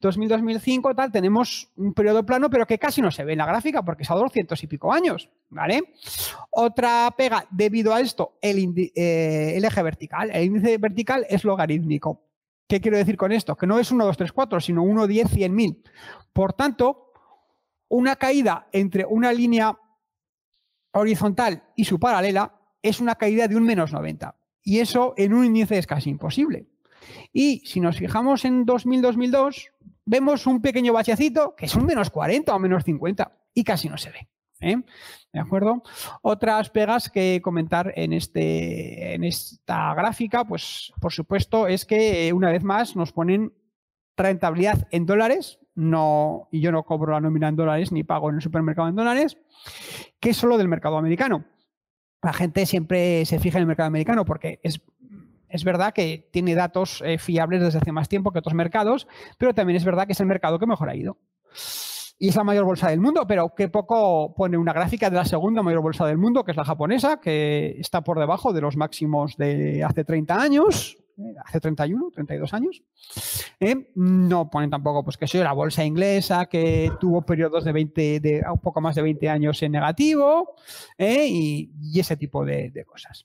2000, 2005, tal, tenemos un periodo plano, pero que casi no se ve en la gráfica porque es a 200 y pico años, ¿vale? Otra pega debido a esto, el, eh, el eje vertical. El índice vertical es logarítmico. ¿Qué quiero decir con esto? Que no es 1, 2, 3, 4, sino 1, 10, 100 mil. Por tanto, una caída entre una línea horizontal y su paralela es una caída de un menos 90. Y eso en un índice es casi imposible. Y si nos fijamos en 2000-2002, vemos un pequeño bachecito que es un menos 40 o menos 50 y casi no se ve. ¿eh? ¿De acuerdo? Otras pegas que comentar en, este, en esta gráfica, pues por supuesto, es que una vez más nos ponen rentabilidad en dólares, no, y yo no cobro la nómina en dólares ni pago en el supermercado en dólares, que es solo del mercado americano la gente siempre se fija en el mercado americano porque es, es verdad que tiene datos eh, fiables desde hace más tiempo que otros mercados, pero también es verdad que es el mercado que mejor ha ido. Y es la mayor bolsa del mundo, pero que poco pone una gráfica de la segunda mayor bolsa del mundo, que es la japonesa, que está por debajo de los máximos de hace 30 años, hace 31, 32 años. ¿eh? No ponen tampoco, pues que soy la bolsa inglesa que tuvo periodos de 20, de un poco más de 20 años en negativo ¿eh? y, ese tipo de, cosas.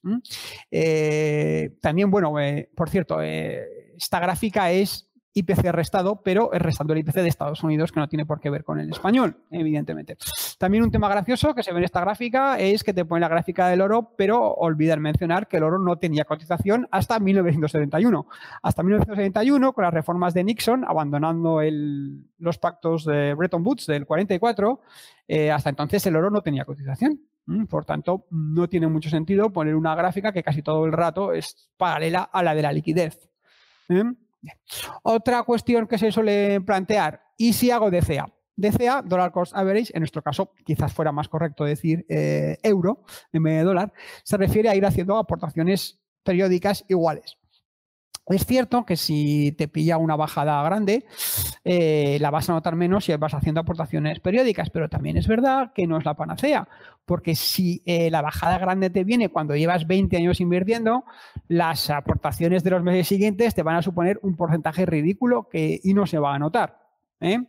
Eh, también, bueno, por cierto, esta gráfica es IPC restado, pero es restando el IPC de Estados Unidos, que no tiene por qué ver con el español, evidentemente. También un tema gracioso que se ve en esta gráfica es que te pone la gráfica del oro, pero olvidar mencionar que el oro no tenía cotización hasta 1971. Hasta 1971, con las reformas de Nixon, abandonando los pactos de Bretton Woods del 44, eh, hasta entonces el oro no tenía cotización. Mm, por tanto, no tiene mucho sentido poner una gráfica que casi todo el rato es paralela a la de la liquidez. ¿eh? Otra cuestión que se suele plantear, ¿y si hago DCA? DCA, Dollar Cost Average, en nuestro caso quizás fuera más correcto decir eh, euro en vez de dólar, se refiere a ir haciendo aportaciones periódicas iguales. Es cierto que si te pilla una bajada grande, eh, la vas a notar menos si vas haciendo aportaciones periódicas, pero también es verdad que no es la panacea, porque si eh, la bajada grande te viene cuando llevas 20 años invirtiendo, las aportaciones de los meses siguientes te van a suponer un porcentaje ridículo que, y no se va a notar. ¿eh?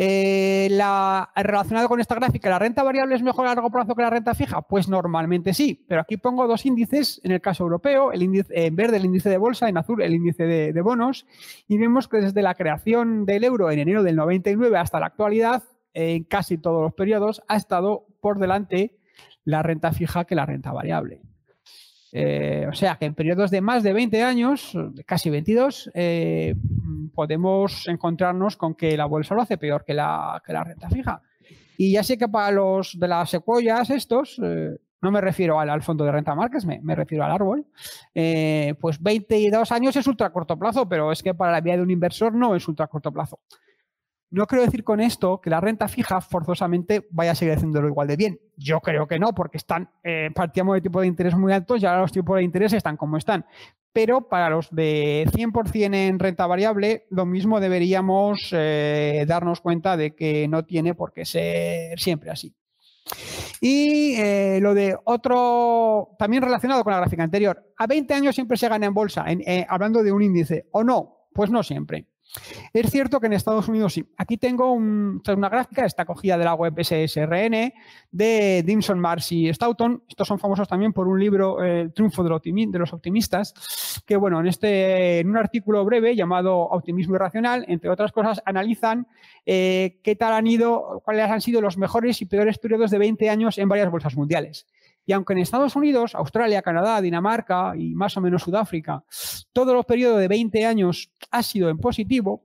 Eh, la, relacionado con esta gráfica, ¿la renta variable es mejor a largo plazo que la renta fija? Pues normalmente sí, pero aquí pongo dos índices, en el caso europeo, el índice, en verde el índice de bolsa, en azul el índice de, bonos, y vemos que desde la creación del euro en enero del 99 hasta la actualidad, en casi todos los periodos, ha estado por delante la renta fija que la renta variable. Eh, o sea que en periodos de más de 20 años, casi 22, eh, podemos encontrarnos con que la bolsa lo hace peor que la, que la renta fija. Y ya sé que para los de las secuoyas estos, eh, no me refiero al, fondo de renta marques, me, me refiero al árbol, pues 22 años es ultra corto plazo, pero es que para la vida de un inversor no es ultra corto plazo. No quiero decir con esto que la renta fija forzosamente vaya a seguir haciéndolo igual de bien. Yo creo que no, porque están, eh, partíamos de tipos de interés muy altos y ahora los tipos de interés están como están. Pero para los de 100% en renta variable, lo mismo deberíamos eh, darnos cuenta de que no tiene por qué ser siempre así. Y eh, lo de otro, también relacionado con la gráfica anterior, a 20 años siempre se gana en bolsa, hablando de un índice, o no, pues no siempre. Es cierto que en Estados Unidos sí. Aquí tengo una gráfica, está cogida de la web SSRN de Dimson, Marcy y Stoughton. Estos son famosos también por un libro, El triunfo de los optimistas, que bueno, en, este, en un artículo breve llamado Optimismo Irracional, entre otras cosas, analizan eh, qué tal han ido, cuáles han sido los mejores y peores periodos de 20 años en varias bolsas mundiales. Y aunque en Estados Unidos, Australia, Canadá, Dinamarca y más o menos Sudáfrica, todo el periodo de 20 años ha sido en positivo,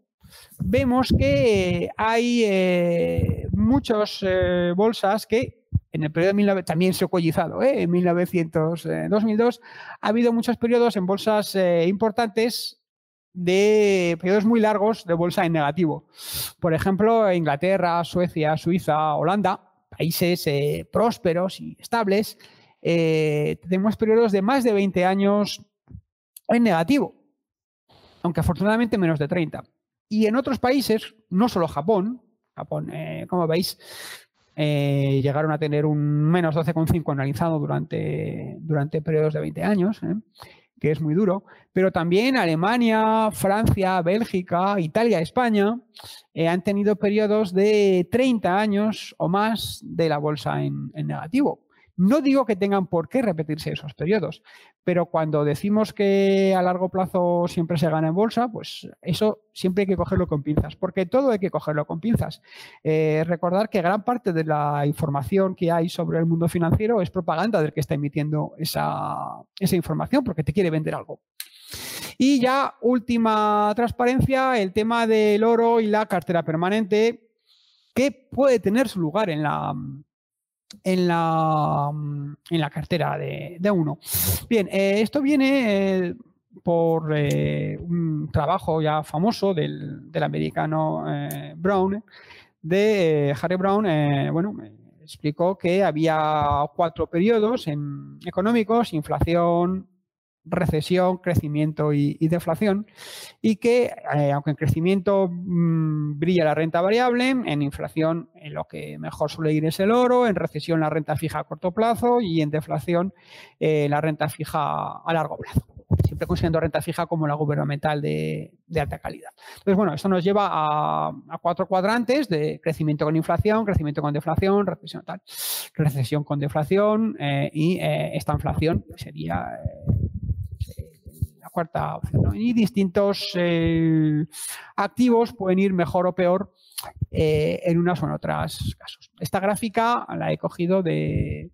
vemos que hay eh, muchas eh, bolsas que en el periodo de también se ha collizado, ¿eh? en 1900, 2002, ha habido muchos periodos en bolsas importantes de periodos muy largos de bolsa en negativo. Por ejemplo, Inglaterra, Suecia, Suiza, Holanda, países eh, prósperos y estables, eh, tenemos periodos de más de 20 años en negativo, aunque afortunadamente menos de 30. Y en otros países, no solo Japón, Japón, eh, como veis, llegaron a tener un menos 12,5 analizado durante, durante periodos de 20 años, que es muy duro, pero también Alemania, Francia, Bélgica, Italia, España eh, han tenido periodos de 30 años o más de la bolsa en negativo. No digo que tengan por qué repetirse esos periodos, pero cuando decimos que a largo plazo siempre se gana en bolsa, pues eso siempre hay que cogerlo con pinzas, porque todo hay que cogerlo con pinzas. Eh, recordar que gran parte de la información que hay sobre el mundo financiero es propaganda del que está emitiendo esa, esa información, porque te quiere vender algo. Y ya última transparencia, el tema del oro y la cartera permanente, que puede tener su lugar en la en la, en la cartera de, uno. Bien, eh, esto viene eh, por eh, un trabajo ya famoso del, del americano Brown, de Harry Brown, bueno, explicó que había cuatro periodos en económicos, inflación, recesión, crecimiento y, deflación, y que eh, aunque en crecimiento mm, brilla la renta variable, en inflación en lo que mejor suele ir es el oro, en recesión la renta fija a corto plazo y en deflación eh, la renta fija a largo plazo. Siempre considerando renta fija como la gubernamental de, alta calidad. Entonces, bueno, esto nos lleva a, cuatro cuadrantes de crecimiento con inflación, crecimiento con deflación, recesión tal, recesión con deflación eh, y esta inflación sería cuarta opción. Y distintos eh, activos pueden ir mejor o peor eh, en unas o en otras casos. Esta gráfica la he cogido de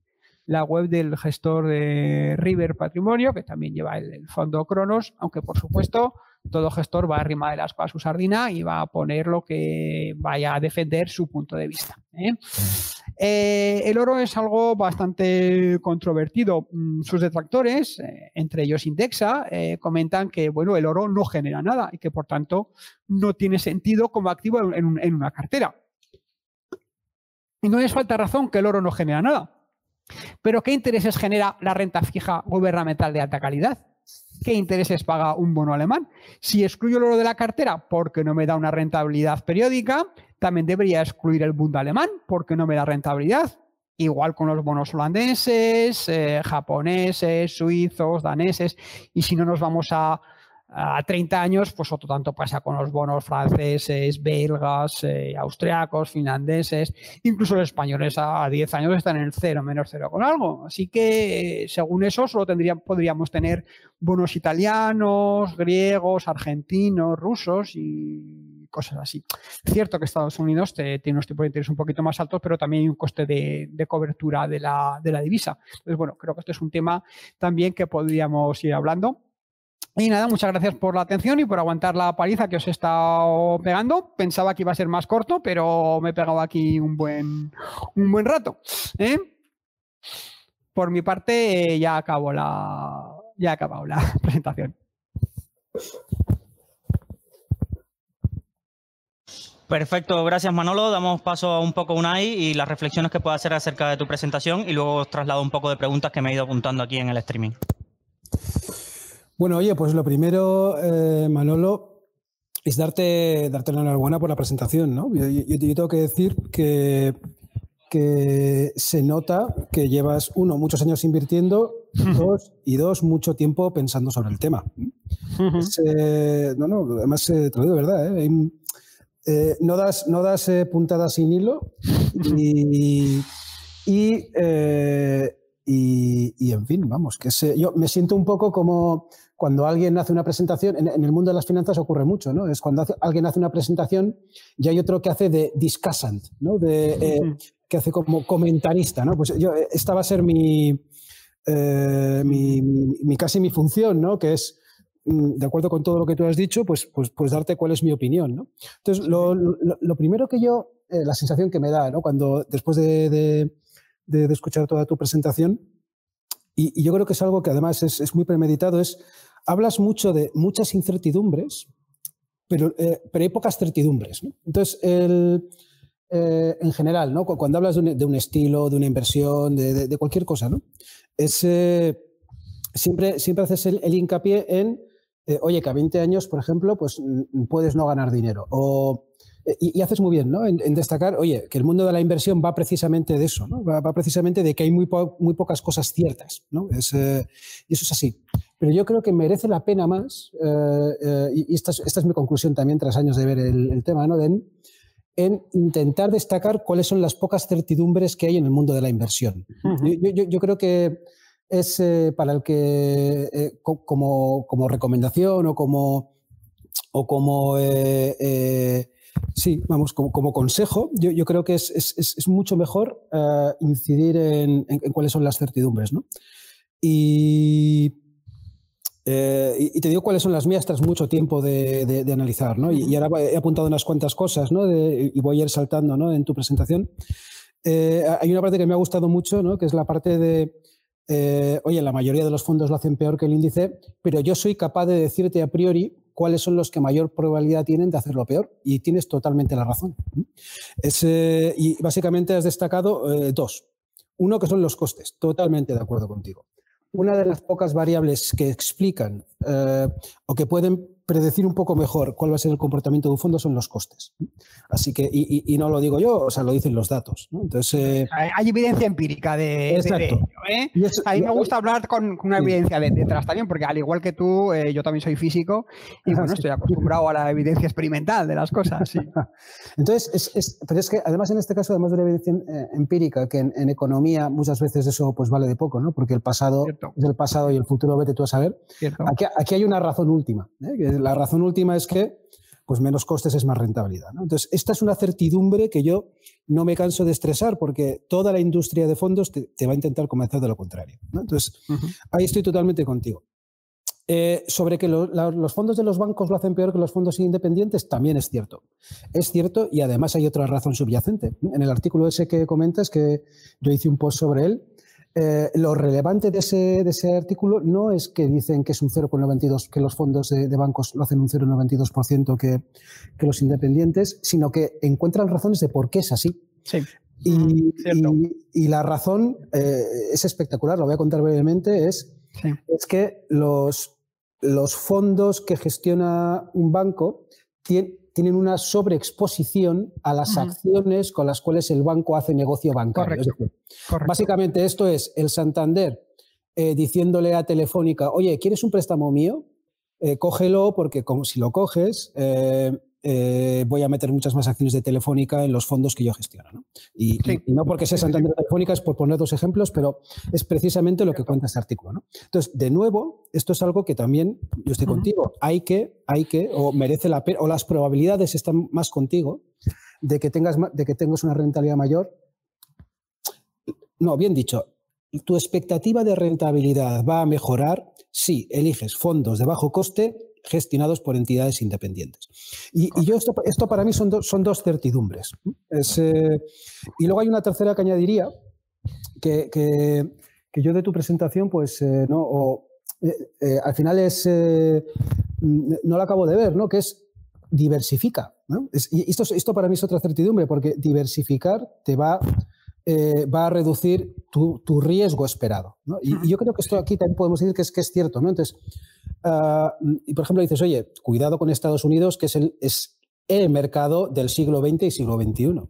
la web del gestor de River Patrimonio, que también lleva el, fondo Cronos, aunque por supuesto todo gestor va a arrimar de asco a su sardina y va a poner lo que vaya a defender su punto de vista. ¿eh? Eh, el oro es algo bastante controvertido. Mm, sus detractores, eh, entre ellos Indexa, comentan que bueno, el oro no genera nada y que por tanto no tiene sentido como activo en, una cartera. Y no les falta razón que el oro no genera nada. Pero ¿qué intereses genera la renta fija gubernamental de alta calidad? ¿Qué intereses paga un bono alemán? Si excluyo el oro de la cartera porque no me da una rentabilidad periódica, también debería excluir el Bund alemán porque no me da rentabilidad. Igual con los bonos holandeses, eh, japoneses, suizos, daneses. Y si no nos vamos a, a 30 años, pues otro tanto pasa con los bonos franceses, belgas, eh, austriacos, finlandeses, incluso los españoles a 10 años están en el cero, menos cero con algo. Así que, según eso, solo tendrían, podríamos tener bonos italianos, griegos, argentinos, rusos y cosas así. Cierto que Estados Unidos tiene unos tipos de interés un poquito más altos, pero también hay un coste de, de cobertura de la, de la divisa. Entonces, bueno, creo que esto es un tema también que podríamos ir hablando. Y nada, muchas gracias por la atención y por aguantar la paliza que os he estado pegando. Pensaba que iba a ser más corto, pero me he pegado aquí un buen, un buen rato. ¿eh? Por mi parte, ya acabo la, ya acabado la presentación.
Perfecto, gracias Manolo. Damos paso a un poco Unai y las reflexiones que pueda hacer acerca de tu presentación y luego os traslado un poco de preguntas que me he ido apuntando aquí en el streaming.
Bueno, oye, pues lo primero, eh, Manolo, es darte, darte la enhorabuena por la presentación, ¿no? Yo, tengo que decir que, que se nota que llevas, uno, muchos años invirtiendo, dos, y dos, mucho tiempo pensando sobre el tema. no, no, además te lo digo verdad, no das, no das puntadas sin hilo y, y, y, en fin, vamos, que yo me siento un poco como cuando alguien hace una presentación, en, el mundo de las finanzas ocurre mucho, ¿no? Es cuando alguien hace una presentación y hay otro que hace de discussant, ¿no? De, eh, que hace como comentarista, ¿no? Pues yo, esta va a ser mi, eh, mi, casi mi función, ¿no? Que es, mm, de acuerdo con todo lo que tú has dicho, pues, pues, pues darte cuál es mi opinión, ¿no? Entonces, lo, lo, primero que yo, eh, la sensación que me da, ¿no? Cuando después de de, escuchar toda tu presentación. Y, yo creo que es algo que además es, muy premeditado, es, hablas mucho de muchas incertidumbres, pero, eh, pero hay pocas certidumbres. Entonces, el, eh, en general, ¿no? cuando hablas de un, estilo, de una inversión, de, cualquier cosa, ¿no? es, eh, siempre, siempre haces el, el hincapié en, oye, que a 20 años, por ejemplo, pues puedes no ganar dinero. O y, haces muy bien ¿no? en, destacar, oye, que el mundo de la inversión va precisamente de eso, ¿no? va, precisamente de que hay muy, muy pocas cosas ciertas. ¿no? Es, eh, y eso es así. Pero yo creo que merece la pena más, eh, eh, y esta es, esta es, mi conclusión también tras años de ver el, tema, ¿no? en, en, intentar destacar cuáles son las pocas certidumbres que hay en el mundo de la inversión. yo, yo, yo, creo que es para el que, como, como, recomendación o como, o como Sí, vamos, como, como consejo, yo, yo, creo que es, es, es mucho mejor uh, incidir en, en, en, cuáles son las certidumbres. ¿no? Y, eh, y, te digo cuáles son las mías tras mucho tiempo de, de, de analizar. ¿no? Y, y, ahora he apuntado unas cuantas cosas ¿no? de, y voy a ir saltando ¿no? en tu presentación. Eh, hay una parte que me ha gustado mucho, ¿no? que es la parte de, eh, oye, la mayoría de los fondos lo hacen peor que el índice, pero yo soy capaz de decirte a priori cuáles son los que mayor probabilidad tienen de hacerlo peor. Y tienes totalmente la razón. Eh, y básicamente has destacado dos. Uno que son los costes, totalmente de acuerdo contigo. Una de las pocas variables que explican eh, o que pueden predecir un poco mejor cuál va a ser el comportamiento de un fondo son los costes. Así que, y, no lo digo yo, o sea, lo dicen los datos. Entonces,
eh, hay, evidencia empírica de, ello. ¿eh? a mí me gusta hablar con, una evidencia detrás también, porque al igual que tú, eh, yo también soy físico y bueno, estoy acostumbrado a la evidencia experimental de las cosas.
Entonces, es, pero es que además en este caso, además de la evidencia empírica, que en, economía muchas veces eso pues vale de poco, ¿no? Porque el pasado es el pasado y el futuro vete tú a saber. Aquí, aquí, hay una razón última, que la razón última es que pues menos costes es más rentabilidad. Entonces, esta es una certidumbre que yo no me canso de estresar porque toda la industria de fondos te, va a intentar convencer de lo contrario. Entonces, ahí estoy totalmente contigo. Eh, sobre que los fondos de los bancos lo hacen peor que los fondos independientes, también es cierto. Es cierto y además hay otra razón subyacente. En el artículo ese que comentas, que yo hice un post sobre él, eh, lo relevante de ese, de ese, artículo no es que dicen que es un 0,92, que los fondos de, bancos lo hacen un 0,92% que, que los independientes, sino que encuentran razones de por qué es así.
Sí.
Y, y, la razón eh, es espectacular, lo voy a contar brevemente, es, es que los, los fondos que gestiona un banco tienen, tienen una sobreexposición a las acciones con las cuales el banco hace negocio bancario. Básicamente esto es el Santander eh, diciéndole a Telefónica, oye, ¿quieres un préstamo mío? Eh, cógelo porque como si lo coges, eh, eh, voy a meter muchas más acciones de Telefónica en los fondos que yo gestiono. Y, no porque sea Santander Telefónica, es por poner dos ejemplos, pero es precisamente lo que cuenta este artículo. Entonces, de nuevo, esto es algo que también, yo estoy contigo, hay que, hay que, o merece la pena, o las probabilidades están más contigo de que tengas, de que tengas una rentabilidad mayor. No, bien dicho, tu expectativa de rentabilidad va a mejorar si eliges fondos de bajo coste gestionados por entidades independientes. Y, yo esto, esto, para mí son, son dos certidumbres. Eh, y luego hay una tercera que añadiría, que, que, yo de tu presentación, pues, eh, no, eh, al final es, no lo acabo de ver, ¿no? Que es diversifica. y esto, esto para mí es otra certidumbre, porque diversificar te va va a reducir tu, tu riesgo esperado. Y, yo creo que esto aquí también podemos decir que es, que es cierto. ¿no? Entonces, Ah, y por ejemplo dices, oye, cuidado con Estados Unidos, que es el, es el mercado del siglo XX y siglo XXI.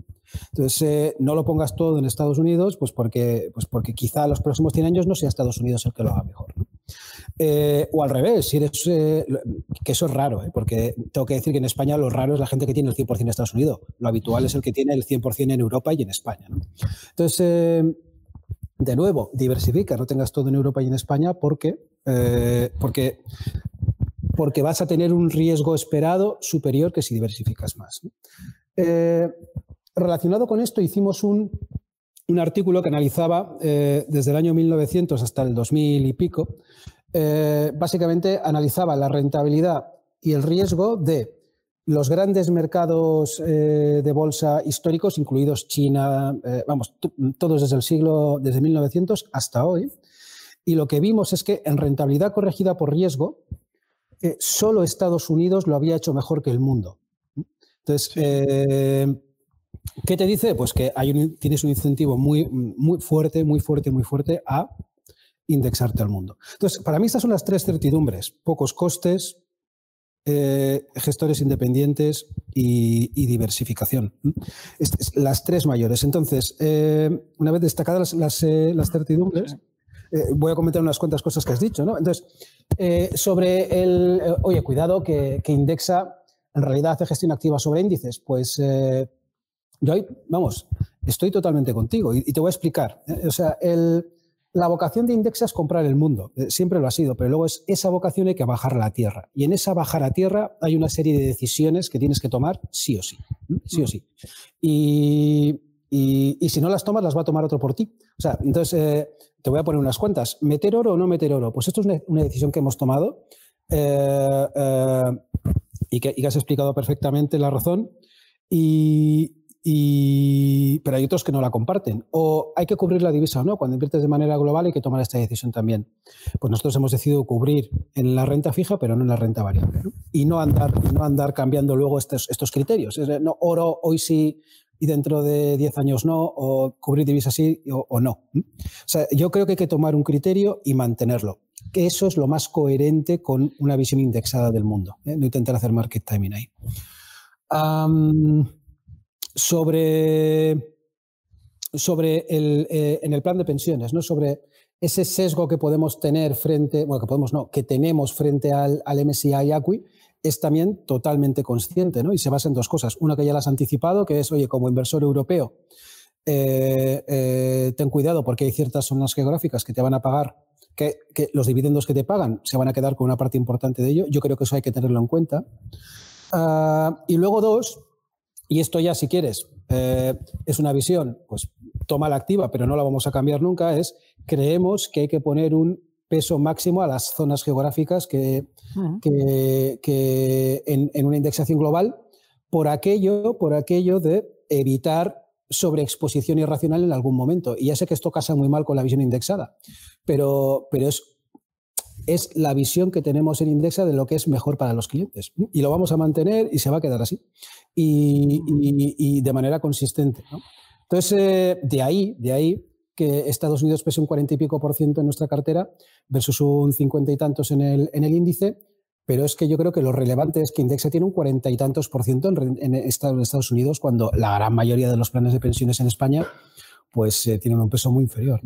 Entonces, eh, no lo pongas todo en Estados Unidos, pues porque, pues porque quizá los próximos 100 años no sea Estados Unidos el que lo haga mejor. Eh, o al revés, si eres, eh, que eso es raro, ¿eh? porque tengo que decir que en España lo raro es la gente que tiene el 100% en Estados Unidos. Lo habitual es el que tiene el 100% en Europa y en España. Entonces, de nuevo, diversifica, no tengas todo en Europa y en España porque, porque, porque vas a tener un riesgo esperado superior que si diversificas más. relacionado con esto, hicimos un, un artículo que analizaba desde el año 1900 hasta el 2000 y pico eh, básicamente analizaba la rentabilidad y el riesgo de los grandes mercados eh, de bolsa históricos, incluidos China, eh, vamos, todos desde el siglo, desde 1900 hasta hoy. Y lo que vimos es que en rentabilidad corregida por riesgo, solo Estados Unidos lo había hecho mejor que el mundo. Entonces, ¿qué te dice? Pues que hay tienes un incentivo muy, muy fuerte, muy fuerte, muy fuerte a indexarte al mundo. Entonces, para mí estas son las tres certidumbres, pocos costes, eh, gestores independientes y, diversificación. las tres mayores. Entonces, eh, una vez destacadas las, eh, certidumbres, voy a comentar unas cuantas cosas que has dicho. ¿no? Entonces, sobre el, oye, cuidado que, indexa en realidad hace gestión activa sobre índices, pues yo, vamos, estoy totalmente contigo y, y te voy a explicar. O sea, el la vocación de Indexa es comprar el mundo, eh, siempre lo ha sido, pero luego es esa vocación hay que bajar a la tierra. Y en esa bajar a tierra hay una serie de decisiones que tienes que tomar sí o sí, sí o sí. Y, si no las tomas, las va a tomar otro por ti. O sea, entonces eh, te voy a poner unas cuantas. ¿Meter oro o no meter oro? Pues esto es una, decisión que hemos tomado eh, y, que, y, que, has explicado perfectamente la razón. Y, y, pero hay otros que no la comparten. O hay que cubrir la divisa o no. Cuando inviertes de manera global hay que tomar esta decisión también. Pues nosotros hemos decidido cubrir en la renta fija, pero no en la renta variable. Y no andar, no andar cambiando luego estos, estos criterios. no, oro hoy sí y dentro de 10 años no, o cubrir divisa sí o, no. O sea, yo creo que hay que tomar un criterio y mantenerlo. Que eso es lo más coherente con una visión indexada del mundo. ¿eh? No intentar hacer market timing ahí sobre, sobre el, eh, en el plan de pensiones, ¿no? sobre ese sesgo que podemos tener frente, bueno, que podemos no, que tenemos frente al, al MSCI ACUI, es también totalmente consciente, ¿no? Y se basa en dos cosas. Una que ya las has anticipado, que es, oye, como inversor europeo, eh, eh, ten cuidado porque hay ciertas zonas geográficas que te van a pagar, que, los dividendos que te pagan se van a quedar con una parte importante de ello. Yo creo que eso hay que tenerlo en cuenta. Ah, y luego dos, y esto ya, si quieres, eh, es una visión, pues toma la activa, pero no la vamos a cambiar nunca, es creemos que hay que poner un peso máximo a las zonas geográficas que, que, en, una indexación global por aquello, por aquello de evitar sobreexposición irracional en algún momento. Y ya sé que esto casa muy mal con la visión indexada, pero, pero es es la visión que tenemos en Indexa de lo que es mejor para los clientes. Y lo vamos a mantener y se va a quedar así. Y, de manera consistente. Entonces, eh, de ahí, de ahí que Estados Unidos pese un 40 y pico por ciento en nuestra cartera versus un 50 y tantos en el, en el índice, pero es que yo creo que lo relevante es que Indexa tiene un 40 y tantos por ciento en, Estados Unidos cuando la gran mayoría de los planes de pensiones en España pues eh, tienen un peso muy inferior.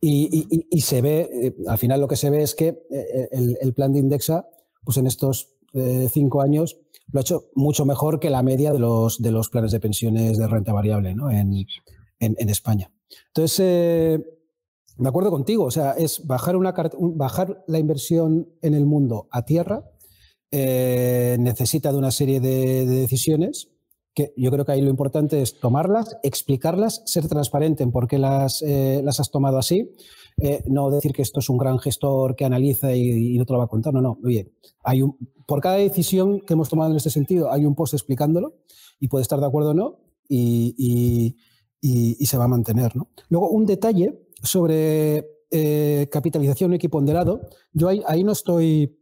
Y, se ve, eh, al final lo que se ve es que eh, el, plan de Indexa, pues en estos eh, cinco años, lo ha hecho mucho mejor que la media de los, de los planes de pensiones de renta variable ¿no? en, en, España. Entonces, de acuerdo contigo, o sea, es bajar, una, bajar la inversión en el mundo a tierra, necesita de una serie de decisiones que yo creo que ahí lo importante es tomarlas, explicarlas, ser transparente en por qué las, eh, las has tomado así. Eh, no decir que esto es un gran gestor que analiza y, no te lo va a contar. No, no. Oye, hay un, por cada decisión que hemos tomado en este sentido hay un post explicándolo y puede estar de acuerdo o no y, se va a mantener. ¿no? Luego, un detalle sobre eh, capitalización equiponderado. Yo ahí, ahí, no, estoy,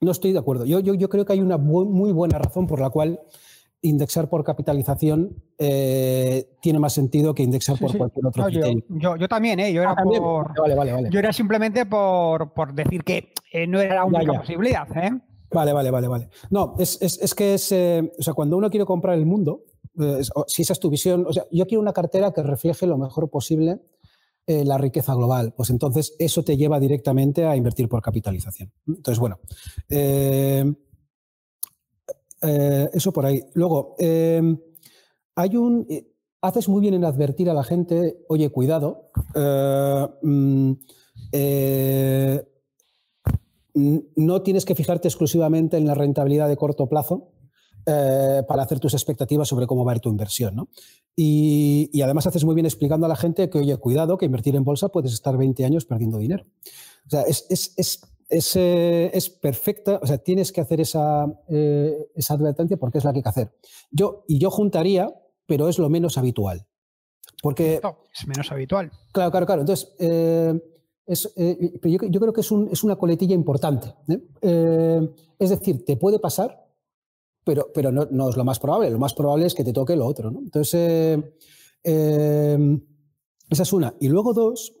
no estoy de acuerdo. Yo, yo, yo creo que hay una muy buena razón por la cual indexar por capitalización eh, tiene más sentido que indexar por cualquier otro criterio.
Yo, también, ¿eh? yo, era
ah,
yo era simplemente por, decir que eh, no era la única posibilidad. ¿eh?
Vale, vale, vale, vale. No, es, que es, o sea, cuando uno quiere comprar el mundo, si esa es tu visión, o sea, yo quiero una cartera que refleje lo mejor posible la riqueza global. Pues entonces eso te lleva directamente a invertir por capitalización. Entonces, bueno, eso por ahí. Luego, hay un haces muy bien en advertir a la gente, oye, cuidado, eh, mm, eh, no tienes que fijarte exclusivamente en la rentabilidad de corto plazo eh, para hacer tus expectativas sobre cómo va a ir tu inversión. Y, además haces muy bien explicando a la gente que, oye, cuidado, que invertir en bolsa puedes estar 20 años perdiendo dinero. O sea, es, es, perfecta, o sea, tienes que hacer esa, esa advertencia porque es la que hay que hacer. Yo, y yo juntaría pero es lo menos habitual. Porque,
es menos habitual.
Claro, claro, claro. Entonces, eh, eh, yo, creo que es, una coletilla importante. ¿eh? es decir, te puede pasar, pero, pero no, es lo más probable. Lo más probable es que te toque lo otro. Entonces, esa es una. Y luego dos,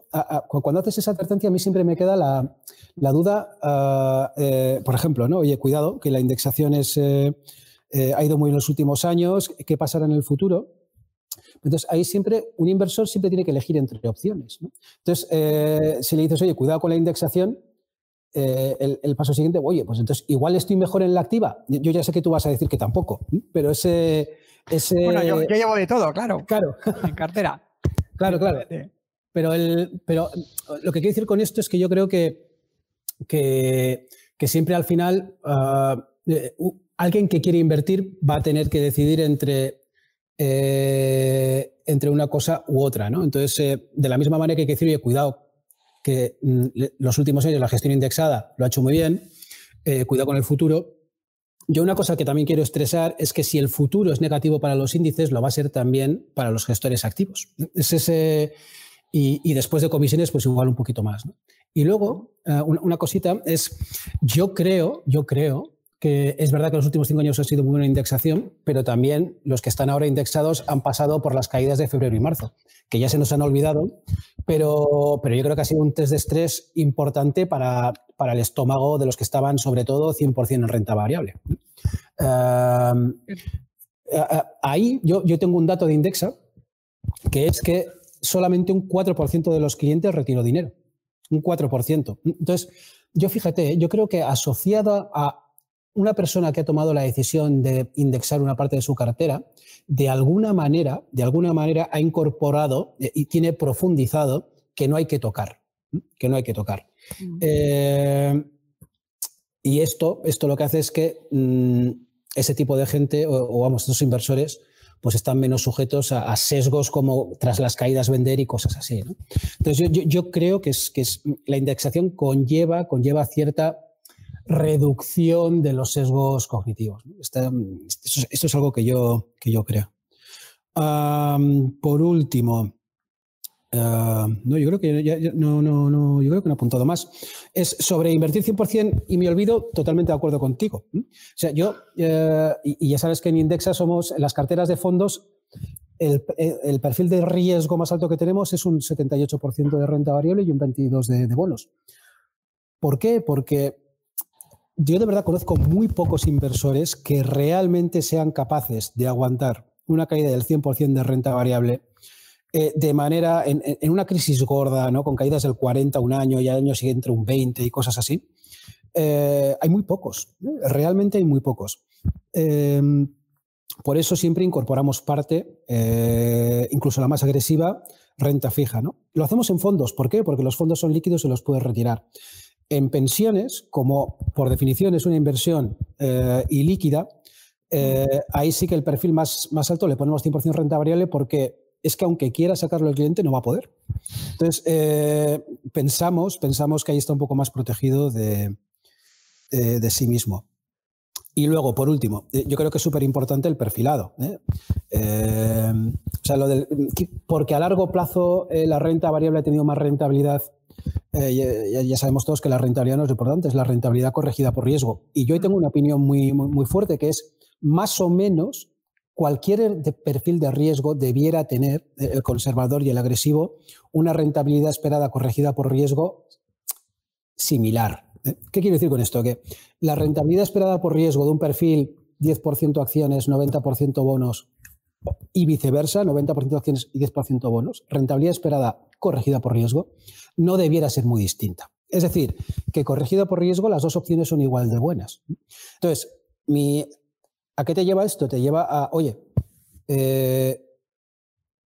cuando haces esa advertencia, a mí siempre me queda la, duda, ah, por ejemplo, ¿no? oye, cuidado, que la indexación es eh, ha ido muy en los últimos años, ¿qué pasará en el futuro? Entonces, ahí siempre, un inversor siempre tiene que elegir entre opciones. Entonces, eh, si le dices, oye, cuidado con la indexación, eh, el, paso siguiente, oye, pues entonces igual estoy mejor en la activa. Yo ya sé que tú vas a decir que tampoco, pero ese... ese
bueno, yo, llevo de todo, claro.
Claro.
En cartera.
claro, claro. Pero, el, pero lo que quiero decir con esto es que yo creo que, que, siempre al final... Ah, alguien que quiere invertir va a tener que decidir entre, eh, entre una cosa u otra. ¿no? Entonces, eh, de la misma manera que hay que decir, oye, cuidado, que mm, los últimos años la gestión indexada lo ha hecho muy bien, eh, cuidado con el futuro. Yo una cosa que también quiero estresar es que si el futuro es negativo para los índices, lo va a ser también para los gestores activos. Es ese, y, después de comisiones, pues igual un poquito más. Y luego, una cosita es, yo creo, yo creo que es verdad que los últimos cinco años ha sido muy buena indexación, pero también los que están ahora indexados han pasado por las caídas de febrero y marzo, que ya se nos han olvidado, pero, pero yo creo que ha sido un test de estrés importante para, para el estómago de los que estaban sobre todo 100% en renta variable. ahí yo, yo tengo un dato de Indexa, que es que solamente un 4% de los clientes retiró dinero. Un 4%. Entonces, yo fíjate, yo creo que asociado a una persona que ha tomado la decisión de indexar una parte de su cartera, de alguna manera, de alguna manera ha incorporado eh, y tiene profundizado que no hay que tocar, que no hay que tocar. Eh, y esto, esto lo que hace es que mm, ese tipo de gente, o, vamos, estos inversores, pues están menos sujetos a, sesgos como tras las caídas vender y cosas así. Entonces yo, creo que, es, que es, la indexación conlleva, conlleva cierta reducción de los sesgos cognitivos. esto, es, algo que yo, que yo creo. por último, no, yo creo que no, yo creo que no he apuntado más. Es sobre invertir 100% y me olvido totalmente de acuerdo contigo. O sea, yo, eh, y, ya sabes que en Indexa somos, las carteras de fondos, el, perfil de riesgo más alto que tenemos es un 78% de renta variable y un 22% de, de bonos. ¿Por qué? Porque yo de verdad conozco muy pocos inversores que realmente sean capaces de aguantar una caída del 100% de renta variable eh, de manera, en, una crisis gorda, ¿no? con caídas del 40 un año y al año siguiente un 20 y cosas así. Eh, hay muy pocos, ¿eh? realmente hay muy pocos. Em, por eso siempre incorporamos parte, incluso la más agresiva, renta fija. ¿no? Lo hacemos en fondos. ¿Por qué? Porque los fondos son líquidos y los puedes retirar. En pensiones, como por definición es una inversión ilíquida, ahí sí que el perfil más, más alto le ponemos 100% renta variable porque es que aunque quiera sacarlo el cliente no va a poder. Entonces, eh, pensamos, pensamos que ahí está un poco más protegido de, de sí mismo. Y luego, por último, yo creo que es súper importante el perfilado. o sea, lo del, porque a largo plazo la renta variable ha tenido más rentabilidad eh, ya, sabemos todos que la rentabilidad no es importante, es la rentabilidad corregida por riesgo. Y yo tengo una opinión muy, muy, fuerte que es más o menos cualquier perfil de riesgo debiera tener, eh, el conservador y el agresivo, una rentabilidad esperada corregida por riesgo similar. ¿eh? ¿Qué quiero decir con esto? Que la rentabilidad esperada por riesgo de un perfil 10% acciones, 90% bonos, y viceversa, 90% acciones y 10% bonos, rentabilidad esperada corregida por riesgo, no debiera ser muy distinta. Es decir, que corregida por riesgo las dos opciones son igual de buenas. Entonces, mi, ¿a qué te lleva esto? Te lleva a, oye, eh,